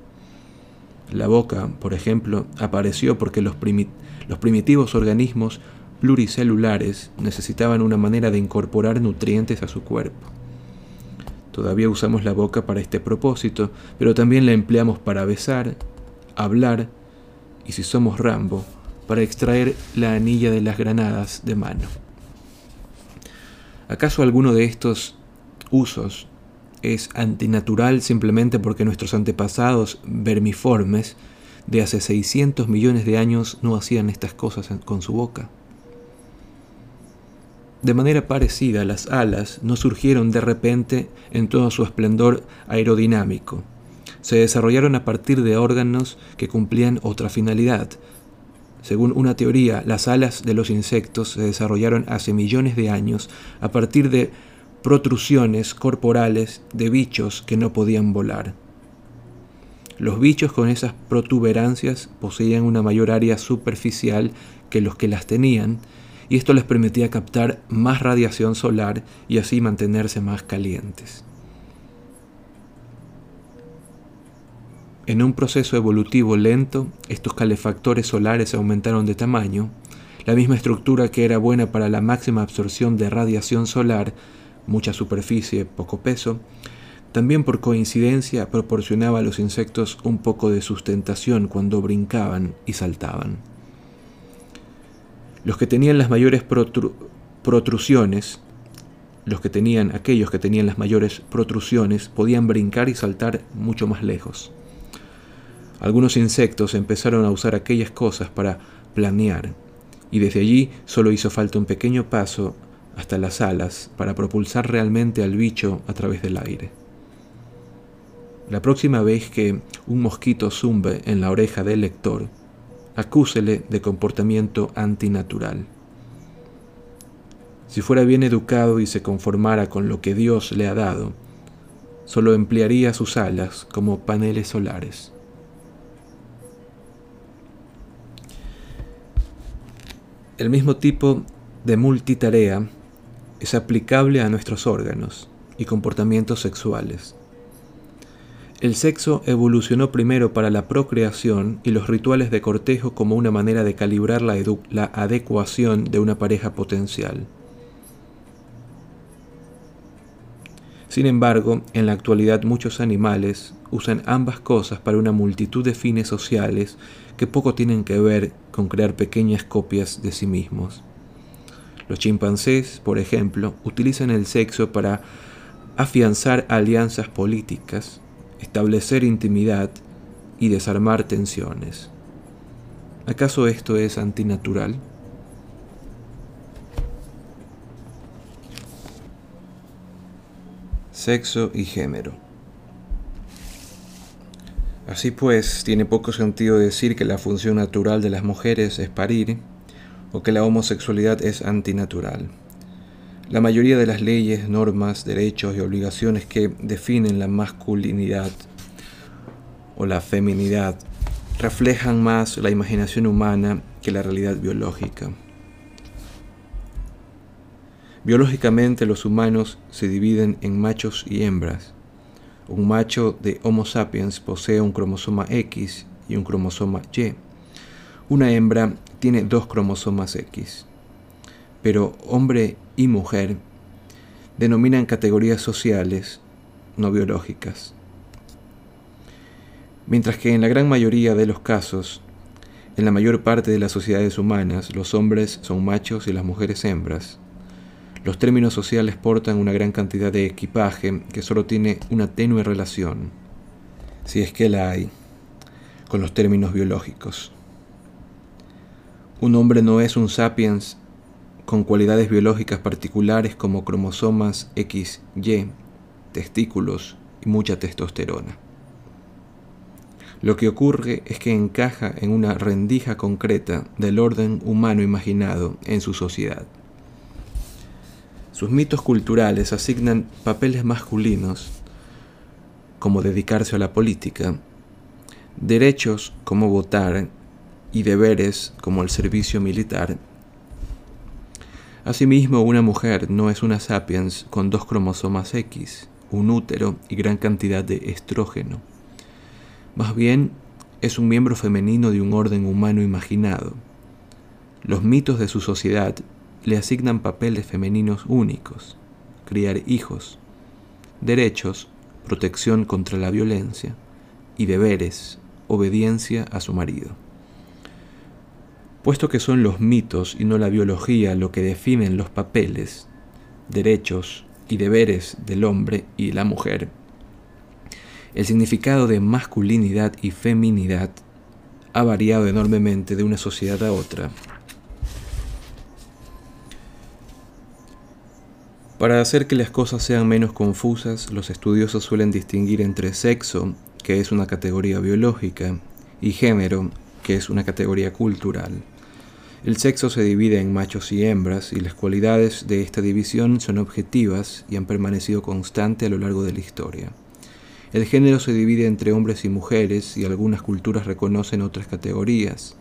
La boca, por ejemplo, apareció porque los, primitivos organismos pluricelulares necesitaban una manera de incorporar nutrientes a su cuerpo. Todavía usamos la boca para este propósito, pero también la empleamos para besar, hablar y si somos Rambo, para extraer la anilla de las granadas de mano. ¿Acaso alguno de estos usos es antinatural simplemente porque nuestros antepasados vermiformes de hace 600 millones de años no hacían estas cosas con su boca? De manera parecida, las alas no surgieron de repente en todo su esplendor aerodinámico. Se desarrollaron a partir de órganos que cumplían otra finalidad. Según una teoría, las alas de los insectos se desarrollaron hace millones de años a partir de protrusiones corporales de bichos que no podían volar. Los bichos con esas protuberancias poseían una mayor área superficial que los que las tenían, y esto les permitía captar más radiación solar y así mantenerse más calientes. En un proceso evolutivo lento, estos calefactores solares aumentaron de tamaño, la misma estructura que era buena para la máxima absorción de radiación solar, mucha superficie, poco peso, también por coincidencia proporcionaba a los insectos un poco de sustentación cuando brincaban y saltaban. Los que tenían las mayores protrusiones, los que tenían, aquellos que tenían las mayores protrusiones, podían brincar y saltar mucho más lejos. Algunos insectos empezaron a usar aquellas cosas para planear, y desde allí solo hizo falta un pequeño paso hasta las alas para propulsar realmente al bicho a través del aire. La próxima vez que un mosquito zumbe en la oreja del lector, acúsele de comportamiento antinatural. Si fuera bien educado y se conformara con lo que Dios le ha dado, solo emplearía sus alas como paneles solares. El mismo tipo de multitarea es aplicable a nuestros órganos y comportamientos sexuales. El sexo evolucionó primero para la procreación y los rituales de cortejo como una manera de calibrar la, adecuación de una pareja potencial. Sin embargo, en la actualidad muchos animales usan ambas cosas para una multitud de fines sociales que poco tienen que ver con crear pequeñas copias de sí mismos. Los chimpancés, por ejemplo, utilizan el sexo para afianzar alianzas políticas, establecer intimidad y desarmar tensiones. ¿Acaso esto es antinatural? Sexo y género. Así pues, tiene poco sentido decir que la función natural de las mujeres es parir o que la homosexualidad es antinatural. La mayoría de las leyes, normas, derechos y obligaciones que definen la masculinidad o la feminidad reflejan más la imaginación humana que la realidad biológica. Biológicamente los humanos se dividen en machos y hembras. Un macho de Homo sapiens posee un cromosoma X y un cromosoma Y. Una hembra tiene dos cromosomas X. Pero hombre y mujer denominan categorías sociales, no biológicas. Mientras que en la gran mayoría de los casos, en la mayor parte de las sociedades humanas, los hombres son machos y las mujeres hembras, los términos sociales portan una gran cantidad de equipaje que solo tiene una tenue relación, si es que la hay, con los términos biológicos. Un hombre no es un sapiens con cualidades biológicas particulares como cromosomas XY, testículos y mucha testosterona. Lo que ocurre es que encaja en una rendija concreta del orden humano imaginado en su sociedad. Sus mitos culturales asignan papeles masculinos, como dedicarse a la política, derechos como votar y deberes como el servicio militar. Asimismo, una mujer no es una sapiens con dos cromosomas X, un útero y gran cantidad de estrógeno. Más bien, es un miembro femenino de un orden humano imaginado. Los mitos de su sociedad le asignan papeles femeninos únicos, criar hijos, derechos, protección contra la violencia y deberes, obediencia a su marido. Puesto que son los mitos y no la biología lo que definen los papeles, derechos y deberes del hombre y la mujer, el significado de masculinidad y feminidad ha variado enormemente de una sociedad a otra. Para hacer que las cosas sean menos confusas, los estudiosos suelen distinguir entre sexo, que es una categoría biológica, y género, que es una categoría cultural. El sexo se divide en machos y hembras y las cualidades de esta división son objetivas y han permanecido constantes a lo largo de la historia. El género se divide entre hombres y mujeres y algunas culturas reconocen otras categorías.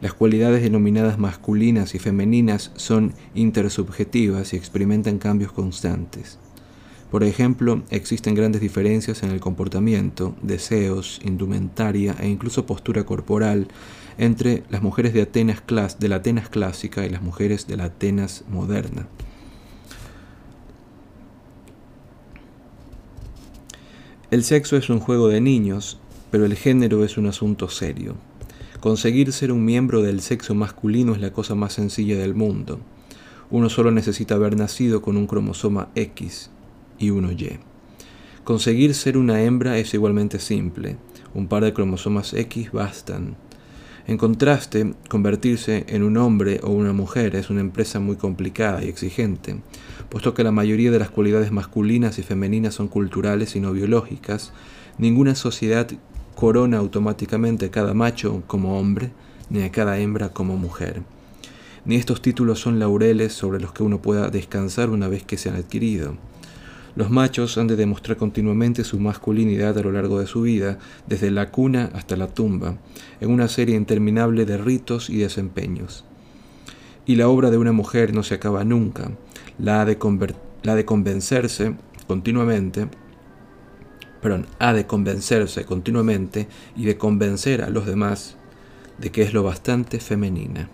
Las cualidades denominadas masculinas y femeninas son intersubjetivas y experimentan cambios constantes. Por ejemplo, existen grandes diferencias en el comportamiento, deseos, indumentaria e incluso postura corporal entre las mujeres de, Atenas, la Atenas clásica y las mujeres de la Atenas moderna. El sexo es un juego de niños, pero el género es un asunto serio. Conseguir ser un miembro del sexo masculino es la cosa más sencilla del mundo. Uno solo necesita haber nacido con un cromosoma X y uno Y. Conseguir ser una hembra es igualmente simple. Un par de cromosomas X bastan. En contraste, convertirse en un hombre o una mujer es una empresa muy complicada y exigente, puesto que la mayoría de las cualidades masculinas y femeninas son culturales y no biológicas, ninguna sociedad corona automáticamente cada macho como hombre, ni a cada hembra como mujer. Ni estos títulos son laureles sobre los que uno pueda descansar una vez que se han adquirido. Los machos han de demostrar continuamente su masculinidad a lo largo de su vida, desde la cuna hasta la tumba, en una serie interminable de ritos y desempeños. Y la obra de una mujer no se acaba nunca, la ha la de convencerse continuamente, perdón, ha de convencerse continuamente y de convencer a los demás de que es lo bastante femenina.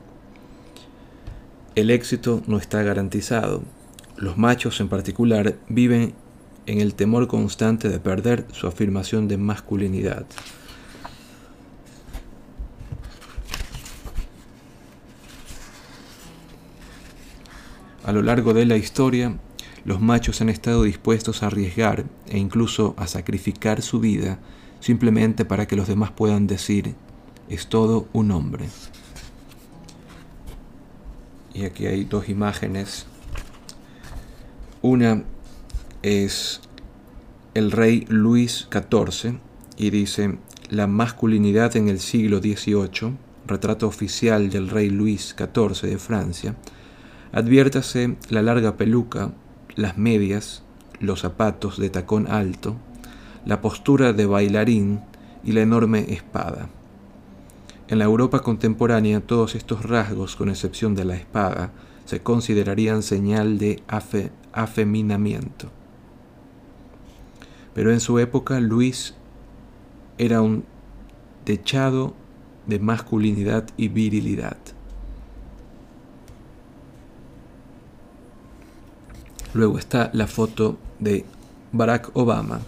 El éxito no está garantizado, los machos en particular viven en el temor constante de perder su afirmación de masculinidad. A lo largo de la historia, los machos han estado dispuestos a arriesgar e incluso a sacrificar su vida simplemente para que los demás puedan decir, es todo un hombre. Y aquí hay dos imágenes una es el rey Luis XIV y dice la masculinidad en el siglo XVIII, retrato oficial del rey Luis XIV de Francia, adviértase la larga peluca, las medias, los zapatos de tacón alto, la postura de bailarín y la enorme espada. En la Europa contemporánea todos estos rasgos, con excepción de la espada, se considerarían señal de afeminamiento. Pero en su época Luis era un techado de masculinidad y virilidad. Luego está la foto de Barack Obama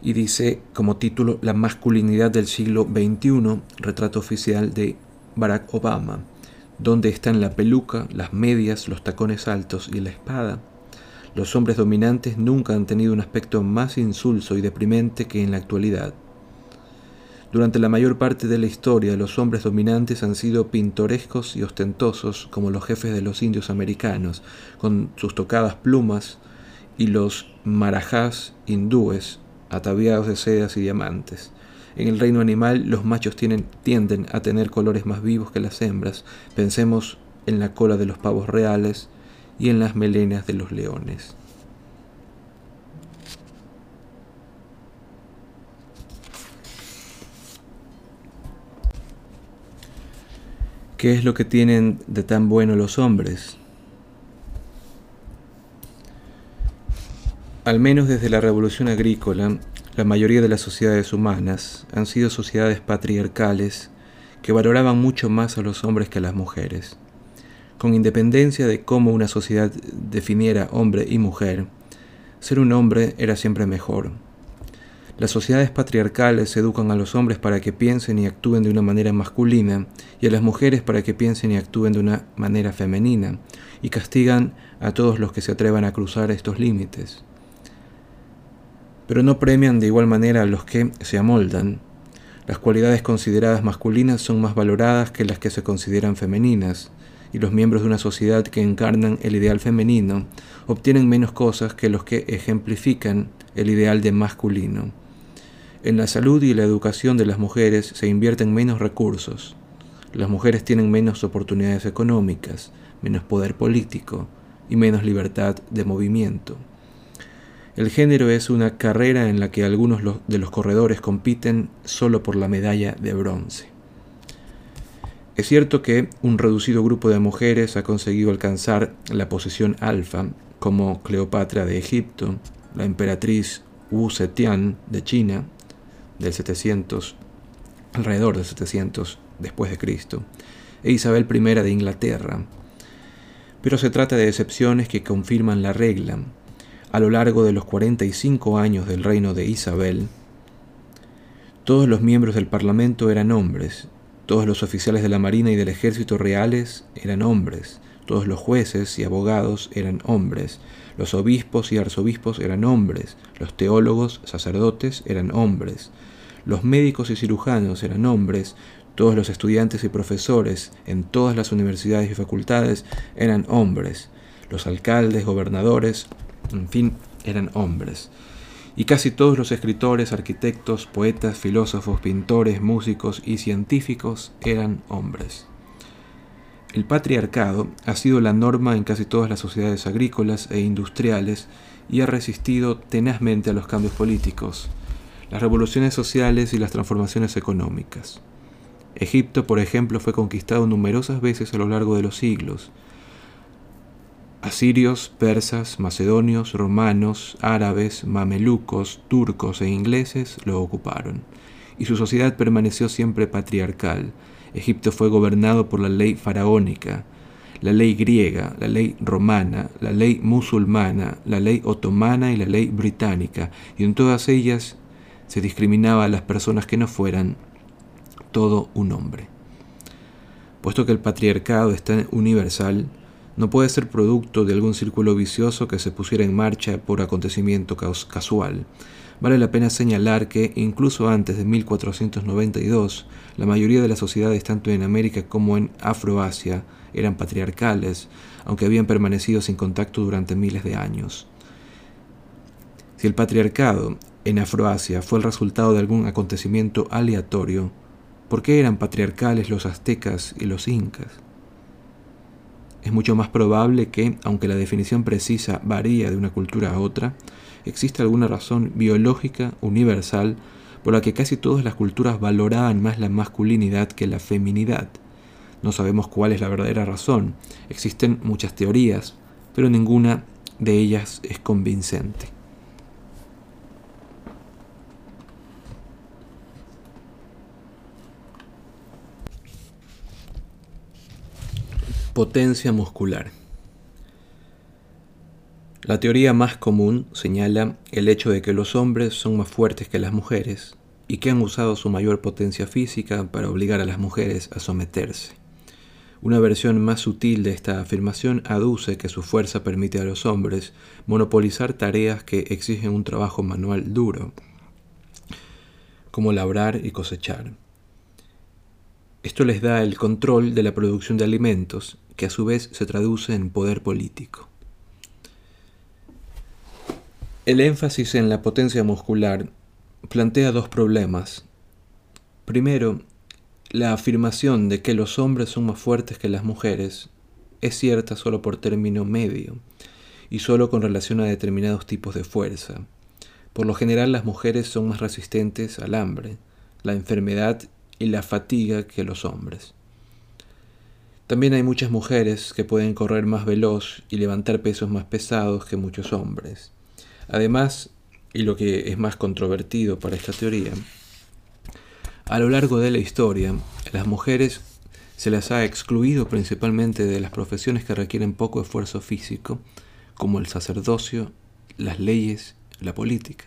y dice como título La masculinidad del siglo XXI, retrato oficial de Barack Obama donde están la peluca, las medias, los tacones altos y la espada. Los hombres dominantes nunca han tenido un aspecto más insulso y deprimente que en la actualidad. Durante la mayor parte de la historia, los hombres dominantes han sido pintorescos y ostentosos como los jefes de los indios americanos, con sus tocadas plumas, y los marajás hindúes, ataviados de sedas y diamantes. En el reino animal, los machos tienden a tener colores más vivos que las hembras. Pensemos en la cola de los pavos reales y en las melenas de los leones. ¿Qué es lo que tienen de tan bueno los hombres? Al menos desde la revolución agrícola, la mayoría de las sociedades humanas han sido sociedades patriarcales que valoraban mucho más a los hombres que a las mujeres. Con independencia de cómo una sociedad definiera hombre y mujer, ser un hombre era siempre mejor, las sociedades patriarcales educan a los hombres para que piensen y actúen de una manera masculina y a las mujeres para que piensen y actúen de una manera femenina y castigan a todos los que se atrevan a cruzar estos límites. Pero no premian de igual manera a los que se amoldan. Las cualidades consideradas masculinas son más valoradas que las que se consideran femeninas, y los miembros de una sociedad que encarnan el ideal femenino obtienen menos cosas que los que ejemplifican el ideal de masculino. En la salud y la educación de las mujeres se invierten menos recursos. Las mujeres tienen menos oportunidades económicas, menos poder político y menos libertad de movimiento. El género es una carrera en la que algunos de los corredores compiten solo por la medalla de bronce. Es cierto que un reducido grupo de mujeres ha conseguido alcanzar la posición alfa, como Cleopatra de Egipto, la emperatriz Wu Zetian de China, del 700, alrededor del 700 después de Cristo, e Isabel I de Inglaterra. Pero se trata de excepciones que confirman la regla. A lo largo de los 45 años del reino de Isabel, todos los miembros del Parlamento eran hombres, todos los oficiales de la Marina y del Ejército reales eran hombres, todos los jueces y abogados eran hombres, los obispos y arzobispos eran hombres, los teólogos, sacerdotes eran hombres, los médicos y cirujanos eran hombres, todos los estudiantes y profesores en todas las universidades y facultades eran hombres, los alcaldes, gobernadores, en fin, eran hombres. Y casi todos los escritores, arquitectos, poetas, filósofos, pintores, músicos y científicos eran hombres. El patriarcado ha sido la norma en casi todas las sociedades agrícolas e industriales y ha resistido tenazmente a los cambios políticos, las revoluciones sociales y las transformaciones económicas. Egipto, por ejemplo, fue conquistado numerosas veces a lo largo de los siglos. Asirios, persas, macedonios, romanos, árabes, mamelucos, turcos e ingleses lo ocuparon, y su sociedad permaneció siempre patriarcal, Egipto fue gobernado por la ley faraónica, la ley griega, la ley romana, la ley musulmana, la ley otomana y la ley británica, y en todas ellas se discriminaba a las personas que no fueran todo un hombre. Puesto que el patriarcado es tan universal, no puede ser producto de algún círculo vicioso que se pusiera en marcha por acontecimiento casual, Vale la pena señalar que, incluso antes de 1492, la mayoría de las sociedades tanto en América como en Afroasia eran patriarcales, aunque habían permanecido sin contacto durante miles de años. Si el patriarcado en Afroasia fue el resultado de algún acontecimiento aleatorio, ¿por qué eran patriarcales los aztecas y los incas? Es mucho más probable que, aunque la definición precisa varía de una cultura a otra, existe alguna razón biológica universal por la que casi todas las culturas valoraban más la masculinidad que la feminidad. No sabemos cuál es la verdadera razón. Existen muchas teorías, pero ninguna de ellas es convincente. Potencia muscular. La teoría más común señala el hecho de que los hombres son más fuertes que las mujeres y que han usado su mayor potencia física para obligar a las mujeres a someterse. Una versión más sutil de esta afirmación aduce que su fuerza permite a los hombres monopolizar tareas que exigen un trabajo manual duro. como labrar y cosechar. Esto les da el control de la producción de alimentos, que a su vez se traduce en poder político. El énfasis en la potencia muscular plantea dos problemas. Primero, la afirmación de que los hombres son más fuertes que las mujeres es cierta solo por término medio y solo con relación a determinados tipos de fuerza. Por lo general las mujeres son más resistentes al hambre, la enfermedad y la fatiga que los hombres. También hay muchas mujeres que pueden correr más veloz y levantar pesos más pesados que muchos hombres. Además, y lo que es más controvertido para esta teoría, a lo largo de la historia, las mujeres se las ha excluido principalmente de las profesiones que requieren poco esfuerzo físico, como el sacerdocio, las leyes, la política,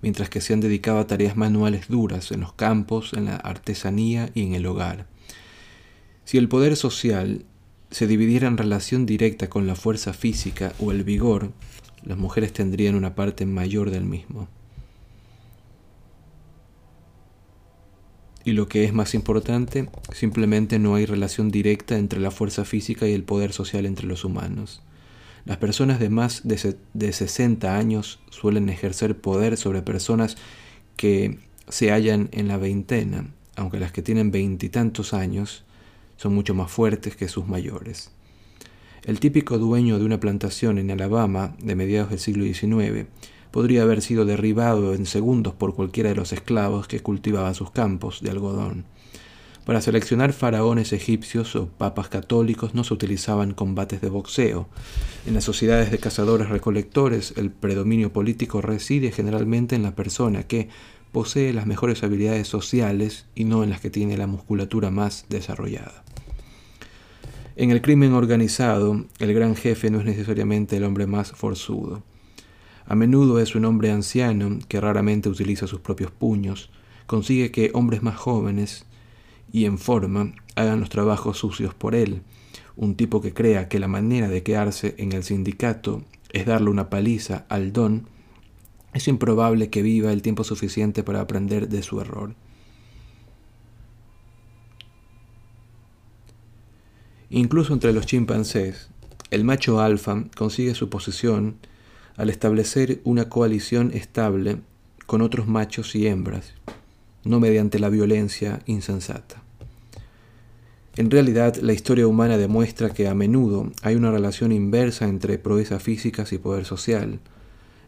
mientras que se han dedicado a tareas manuales duras en los campos, en la artesanía y en el hogar. Si el poder social se dividiera en relación directa con la fuerza física o el vigor, las mujeres tendrían una parte mayor del mismo. Y lo que es más importante, simplemente no hay relación directa entre la fuerza física y el poder social entre los humanos. Las personas de más de, de 60 años suelen ejercer poder sobre personas que se hallan en la veintena, aunque las que tienen veintitantos años son mucho más fuertes que sus mayores. El típico dueño de una plantación en Alabama de mediados del siglo XIX podría haber sido derribado en segundos por cualquiera de los esclavos que cultivaban sus campos de algodón. Para seleccionar faraones egipcios o papas católicos no se utilizaban combates de boxeo. En las sociedades de cazadores recolectores el predominio político reside generalmente en la persona que posee las mejores habilidades sociales y no en las que tiene la musculatura más desarrollada. En el crimen organizado, el gran jefe no es necesariamente el hombre más forzudo. A menudo es un hombre anciano que raramente utiliza sus propios puños, consigue que hombres más jóvenes y en forma hagan los trabajos sucios por él, un tipo que crea que la manera de quedarse en el sindicato es darle una paliza al don, es improbable que viva el tiempo suficiente para aprender de su error. Incluso entre los chimpancés, el macho alfa consigue su posición al establecer una coalición estable con otros machos y hembras, no mediante la violencia insensata. En realidad, la historia humana demuestra que a menudo hay una relación inversa entre proezas físicas y poder social.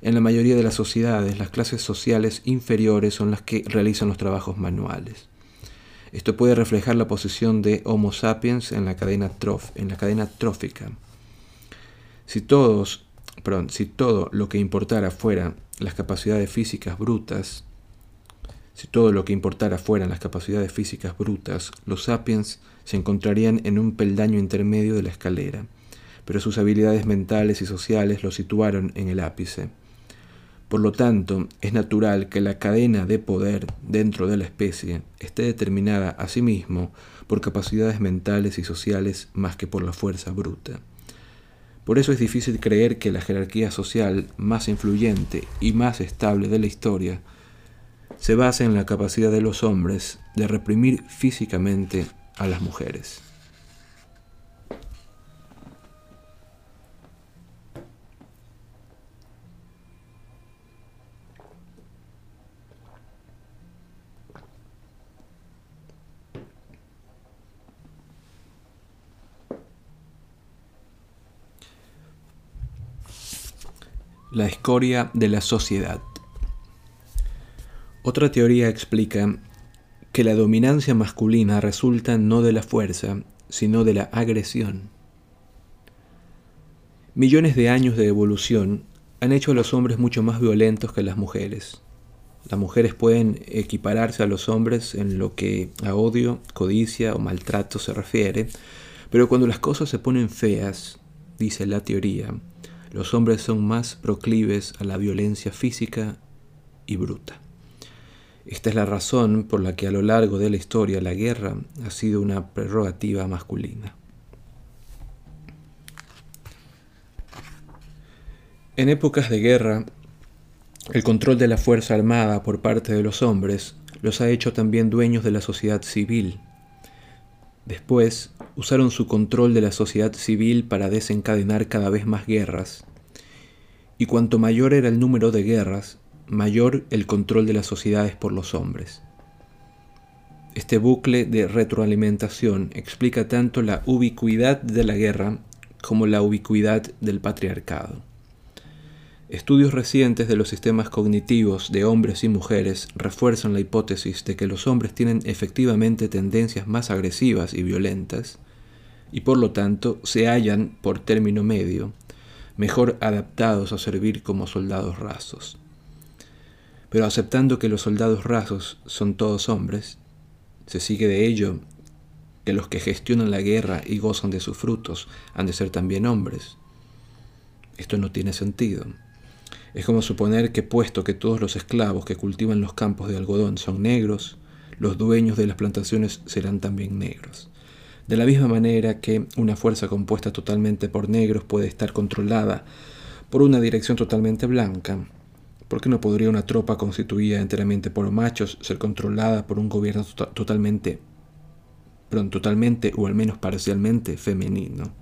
En la mayoría de las sociedades, las clases sociales inferiores son las que realizan los trabajos manuales. Esto puede reflejar la posición de Homo sapiens en la cadena, trófica. Si todo lo que importara fuera las capacidades físicas brutas, si todo lo que importara fueran las capacidades físicas brutas, los sapiens se encontrarían en un peldaño intermedio de la escalera, pero sus habilidades mentales y sociales lo situaron en el ápice. Por lo tanto, es natural que la cadena de poder dentro de la especie esté determinada a sí mismo por capacidades mentales y sociales más que por la fuerza bruta. Por eso es difícil creer que la jerarquía social más influyente y más estable de la historia se base en la capacidad de los hombres de reprimir físicamente a las mujeres. La escoria de la sociedad. Otra teoría explica que la dominancia masculina resulta no de la fuerza, sino de la agresión. Millones de años de evolución han hecho a los hombres mucho más violentos que las mujeres. Las mujeres pueden equipararse a los hombres en lo que a odio, codicia o maltrato se refiere, pero cuando las cosas se ponen feas, dice la teoría, los hombres son más proclives a la violencia física y bruta. Esta es la razón por la que a lo largo de la historia la guerra ha sido una prerrogativa masculina. En épocas de guerra, el control de la fuerza armada por parte de los hombres los ha hecho también dueños de la sociedad civil. Después, usaron su control de la sociedad civil para desencadenar cada vez más guerras. Y cuanto mayor era el número de guerras, mayor el control de las sociedades por los hombres. Este bucle de retroalimentación explica tanto la ubicuidad de la guerra como la ubicuidad del patriarcado. Estudios recientes de los sistemas cognitivos de hombres y mujeres refuerzan la hipótesis de que los hombres tienen efectivamente tendencias más agresivas y violentas, y por lo tanto se hallan, por término medio, mejor adaptados a servir como soldados rasos. Pero aceptando que los soldados rasos son todos hombres, se sigue de ello que los que gestionan la guerra y gozan de sus frutos han de ser también hombres. Esto no tiene sentido. Es como suponer que puesto que todos los esclavos que cultivan los campos de algodón son negros, los dueños de las plantaciones serán también negros. De la misma manera que una fuerza compuesta totalmente por negros puede estar controlada por una dirección totalmente blanca, ¿Por qué no podría una tropa constituida enteramente por machos ser controlada por un gobierno tota-, totalmente, totalmente o al menos parcialmente femenino?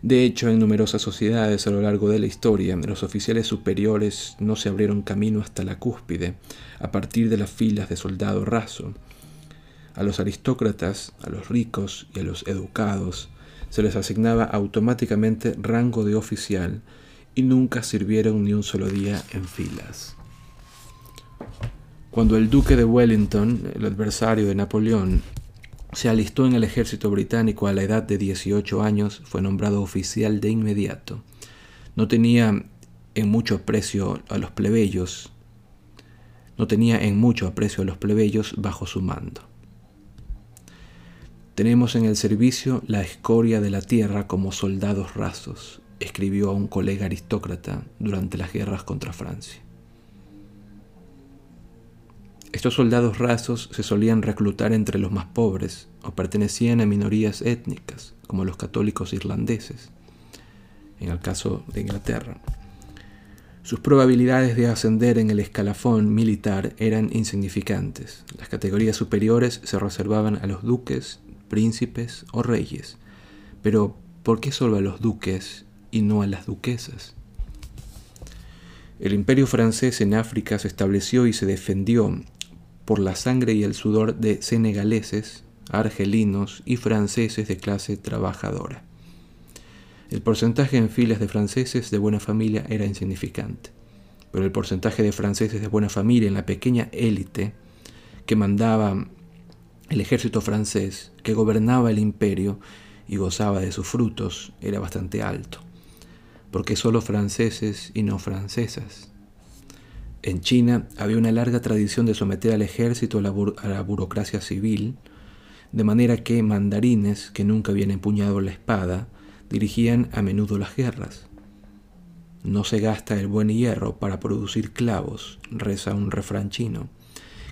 De hecho, en numerosas sociedades a lo largo de la historia, los oficiales superiores no se abrieron camino hasta la cúspide, a partir de las filas de soldado raso. A los aristócratas, a los ricos y a los educados se les asignaba automáticamente rango de oficial, y nunca sirvieron ni un solo día en filas. Cuando el duque de Wellington, el adversario de Napoleón, se alistó en el ejército británico a la edad de 18 años, fue nombrado oficial de inmediato. No tenía en mucho aprecio a los plebeyos, no tenía en mucho aprecio a los plebeyos bajo su mando. Tenemos en el servicio la escoria de la tierra como soldados rasos, escribió a un colega aristócrata durante las guerras contra Francia. Estos soldados rasos se solían reclutar entre los más pobres o pertenecían a minorías étnicas, como los católicos irlandeses, en el caso de Inglaterra. Sus probabilidades de ascender en el escalafón militar eran insignificantes. Las categorías superiores se reservaban a los duques, príncipes o reyes. Pero, ¿por qué solo a los duques y no a las duquesas. El imperio francés en África se estableció y se defendió por la sangre y el sudor de senegaleses, argelinos y franceses de clase trabajadora. El porcentaje en filas de franceses de buena familia era insignificante, pero el porcentaje de franceses de buena familia en la pequeña élite que mandaba el ejército francés, que gobernaba el imperio y gozaba de sus frutos, era bastante alto porque solo franceses y no francesas. En China había una larga tradición de someter al ejército a la, burocracia civil, de manera que mandarines que nunca habían empuñado la espada dirigían a menudo las guerras. No se gasta el buen hierro para producir clavos, reza un refrán chino,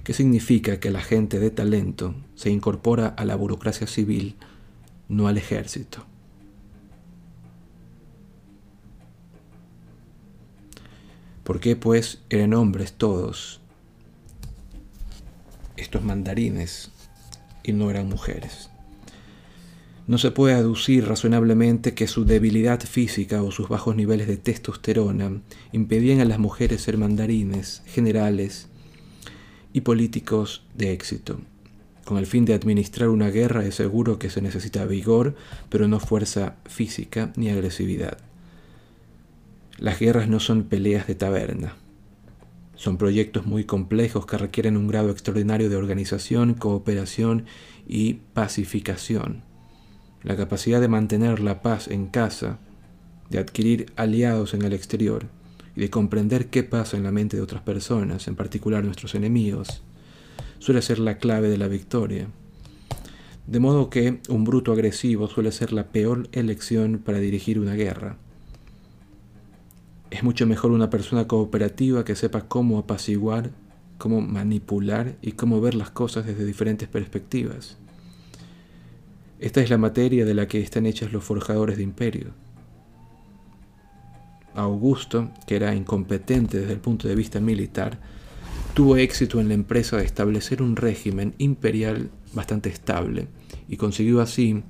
que significa que la gente de talento se incorpora a la burocracia civil, no al ejército. ¿Por qué pues eran hombres todos estos mandarines y no eran mujeres? No se puede aducir razonablemente que su debilidad física o sus bajos niveles de testosterona impedían a las mujeres ser mandarines, generales y políticos de éxito. Con el fin de administrar una guerra es seguro que se necesita vigor, pero no fuerza física ni agresividad. Las guerras no son peleas de taberna. Son proyectos muy complejos que requieren un grado extraordinario de organización, cooperación y pacificación. La capacidad de mantener la paz en casa, de adquirir aliados en el exterior y de comprender qué pasa en la mente de otras personas, en particular nuestros enemigos, suele ser la clave de la victoria. De modo que un bruto agresivo suele ser la peor elección para dirigir una guerra. Es mucho mejor una persona cooperativa que sepa cómo apaciguar, cómo manipular y cómo ver las cosas desde diferentes perspectivas. Esta es la materia de la que están hechas los forjadores de imperio. Augusto, que era incompetente desde el punto de vista militar, tuvo éxito en la empresa de establecer un régimen imperial bastante estable y consiguió así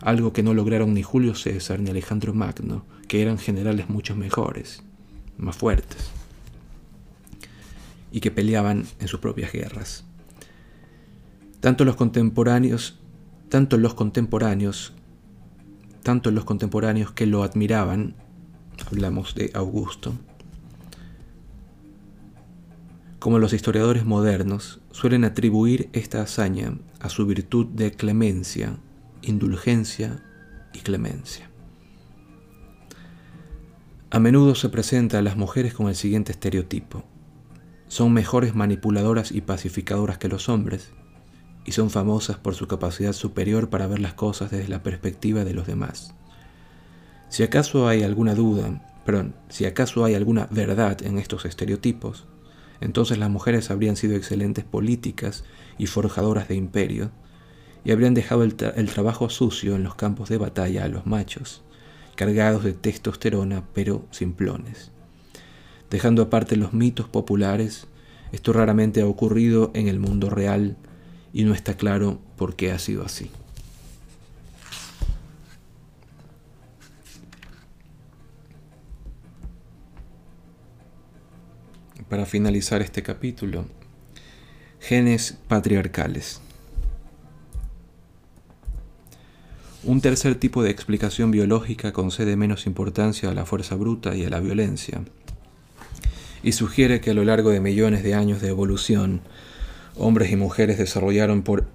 algo que no lograron ni Julio César ni Alejandro Magno, que eran generales mucho mejores, más fuertes, y que peleaban en sus propias guerras. Tanto los contemporáneos, tanto los contemporáneos, tanto los contemporáneos que lo admiraban, hablamos de Augusto, como los historiadores modernos suelen atribuir esta hazaña a su virtud de clemencia, indulgencia y clemencia. A menudo se presenta a las mujeres con el siguiente estereotipo. Son mejores manipuladoras y pacificadoras que los hombres, y son famosas por su capacidad superior para ver las cosas desde la perspectiva de los demás. Si acaso hay alguna duda, perdón, si acaso hay alguna verdad en estos estereotipos, entonces las mujeres habrían sido excelentes políticas y forjadoras de imperio, y habrían dejado el, trabajo sucio en los campos de batalla a los machos, cargados de testosterona pero simplones. Dejando aparte los mitos populares, esto raramente ha ocurrido en el mundo real y no está claro por qué ha sido así. Para finalizar este capítulo, genes patriarcales. Un tercer tipo de explicación biológica concede menos importancia a la fuerza bruta y a la violencia, y sugiere que a lo largo de millones de años de evolución, hombres y mujeres desarrollaron por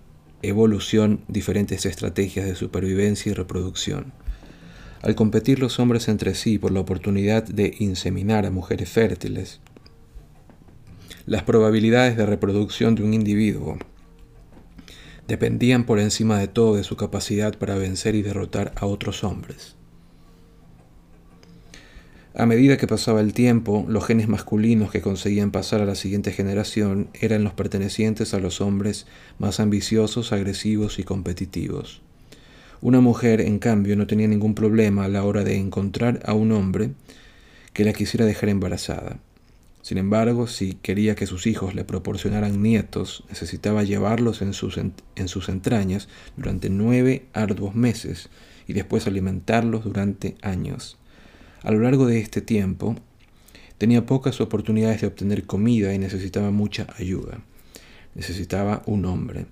evolución diferentes estrategias de supervivencia y reproducción. Al competir los hombres entre sí por la oportunidad de inseminar a mujeres fértiles, las probabilidades de reproducción de un individuo dependían por encima de todo de su capacidad para vencer y derrotar a otros hombres. A medida que pasaba el tiempo, los genes masculinos que conseguían pasar a la siguiente generación eran los pertenecientes a los hombres más ambiciosos, agresivos y competitivos. Una mujer, en cambio, no tenía ningún problema a la hora de encontrar a un hombre que la quisiera dejar embarazada. Sin embargo, si quería que sus hijos le proporcionaran nietos, necesitaba llevarlos en sus, en sus entrañas durante nueve arduos meses y después alimentarlos durante años. A lo largo de este tiempo, tenía pocas oportunidades de obtener comida y necesitaba mucha ayuda. Necesitaba un hombre.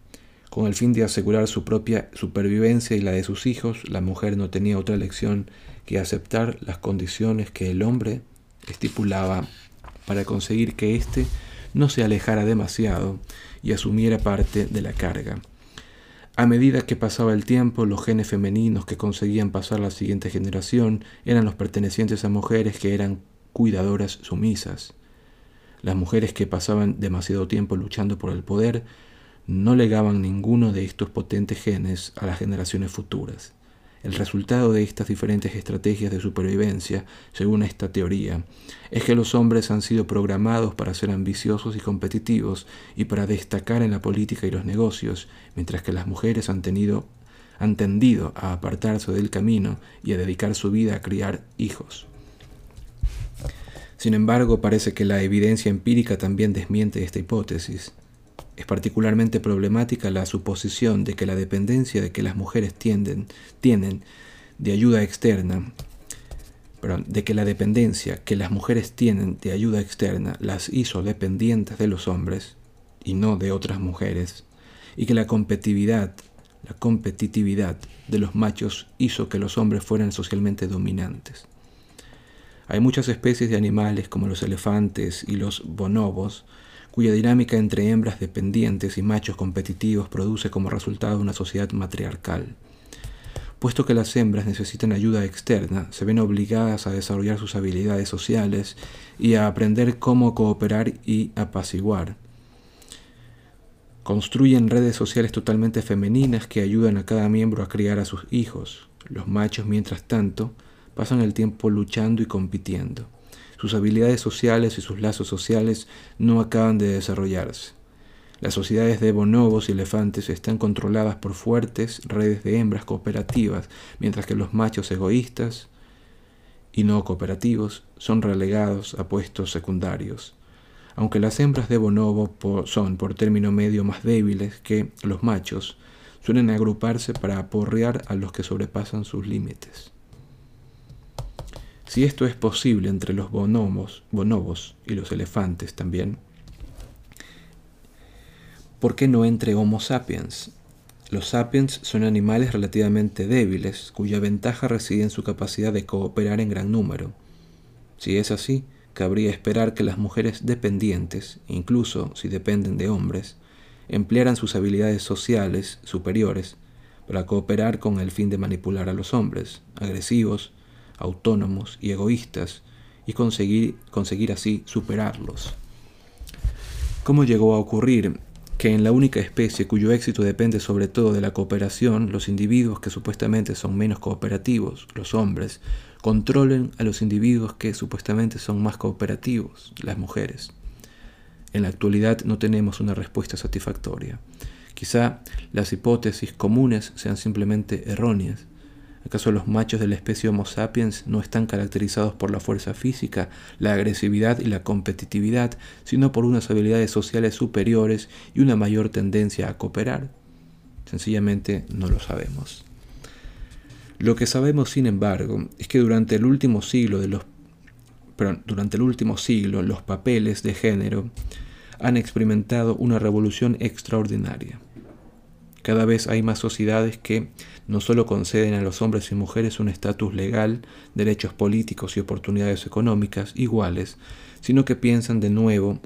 Con el fin de asegurar su propia supervivencia y la de sus hijos, la mujer no tenía otra elección que aceptar las condiciones que el hombre estipulaba para conseguir que éste no se alejara demasiado y asumiera parte de la carga. A medida que pasaba el tiempo, los genes femeninos que conseguían pasar a la siguiente generación eran los pertenecientes a mujeres que eran cuidadoras sumisas. Las mujeres que pasaban demasiado tiempo luchando por el poder no legaban ninguno de estos potentes genes a las generaciones futuras. El resultado de estas diferentes estrategias de supervivencia, según esta teoría, es que los hombres han sido programados para ser ambiciosos y competitivos y para destacar en la política y los negocios, mientras que las mujeres han, tenido, han tendido a apartarse del camino y a dedicar su vida a criar hijos. Sin embargo, parece que la evidencia empírica también desmiente esta hipótesis. Es particularmente problemática la suposición de que la dependencia de que las mujeres tienden, tienen de ayuda externa, de que la dependencia que las mujeres tienen de ayuda externa las hizo dependientes de los hombres y no de otras mujeres, y que la competitividad, la competitividad de los machos hizo que los hombres fueran socialmente dominantes. Hay muchas especies de animales como los elefantes y los bonobos cuya dinámica entre hembras dependientes y machos competitivos produce como resultado una sociedad matriarcal. Puesto que las hembras necesitan ayuda externa, se ven obligadas a desarrollar sus habilidades sociales y a aprender cómo cooperar y apaciguar. Construyen redes sociales totalmente femeninas que ayudan a cada miembro a criar a sus hijos. Los machos, mientras tanto, pasan el tiempo luchando y compitiendo. Sus habilidades sociales y sus lazos sociales no acaban de desarrollarse. Las sociedades de bonobos y elefantes están controladas por fuertes redes de hembras cooperativas, mientras que los machos egoístas y no cooperativos son relegados a puestos secundarios. Aunque las hembras de bonobo son por término medio más débiles que los machos, suelen agruparse para aporrear a los que sobrepasan sus límites. Si esto es posible entre los bonobos, bonobos y los elefantes también, ¿por qué no entre Homo sapiens? Los sapiens son animales relativamente débiles, cuya ventaja reside en su capacidad de cooperar en gran número. Si es así, cabría esperar que las mujeres dependientes, incluso si dependen de hombres, emplearan sus habilidades sociales superiores para cooperar con el fin de manipular a los hombres, agresivos, autónomos y egoístas, y conseguir, conseguir así superarlos. ¿Cómo llegó a ocurrir que en la única especie cuyo éxito depende sobre todo de la cooperación, los individuos que supuestamente son menos cooperativos, los hombres, controlen a los individuos que supuestamente son más cooperativos, las mujeres? En la actualidad no tenemos una respuesta satisfactoria. Quizá las hipótesis comunes sean simplemente erróneas. ¿Acaso los machos de la especie Homo sapiens no están caracterizados por la fuerza física, la agresividad y la competitividad, sino por unas habilidades sociales superiores y una mayor tendencia a cooperar? Sencillamente no lo sabemos. Lo que sabemos, sin embargo, es que durante el último siglo de los durante el último siglo los papeles de género han experimentado una revolución extraordinaria. Cada vez hay más sociedades que no solo conceden a los hombres y mujeres un estatus legal, derechos políticos y oportunidades económicas iguales, sino que piensan de nuevo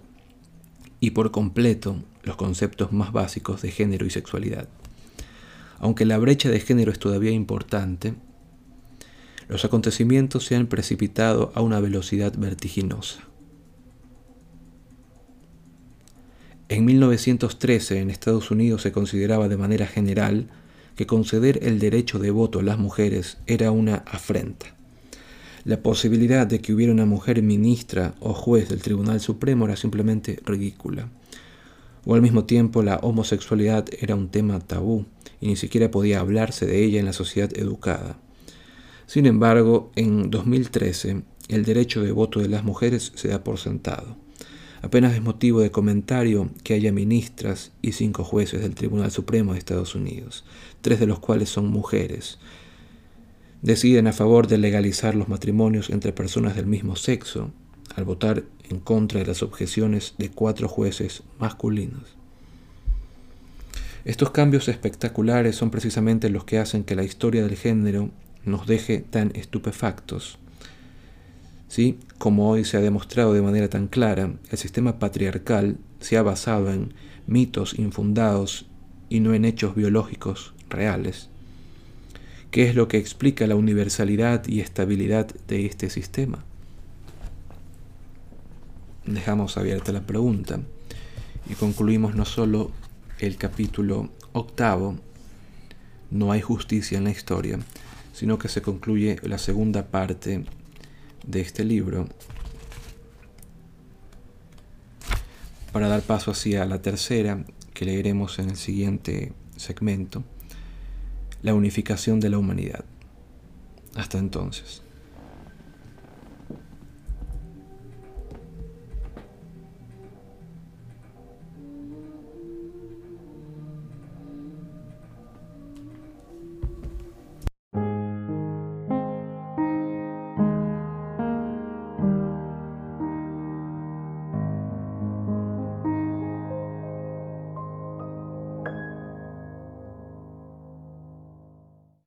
y por completo los conceptos más básicos de género y sexualidad. Aunque la brecha de género es todavía importante, los acontecimientos se han precipitado a una velocidad vertiginosa. En 1913 en Estados Unidos se consideraba de manera general que conceder el derecho de voto a las mujeres era una afrenta. La posibilidad de que hubiera una mujer ministra o juez del Tribunal Supremo era simplemente ridícula. O al mismo tiempo la homosexualidad era un tema tabú y ni siquiera podía hablarse de ella en la sociedad educada. Sin embargo, en 2013 el derecho de voto de las mujeres se da por sentado. Apenas es motivo de comentario que haya ministras y cinco jueces del Tribunal Supremo de Estados Unidos, tres de los cuales son mujeres. Deciden a favor de legalizar los matrimonios entre personas del mismo sexo, al votar en contra de las objeciones de cuatro jueces masculinos. Estos cambios espectaculares son precisamente los que hacen que la historia del género nos deje tan estupefactos ¿Sí? Como hoy se ha demostrado de manera tan clara, el sistema patriarcal se ha basado en mitos infundados y no en hechos biológicos reales. ¿Qué es lo que explica la universalidad y estabilidad de este sistema? Dejamos abierta la pregunta y concluimos no solo el capítulo octavo, no hay justicia en la historia, sino que se concluye la segunda parte de este libro para dar paso hacia la tercera que leeremos en el siguiente segmento, la unificación de la humanidad. Hasta entonces.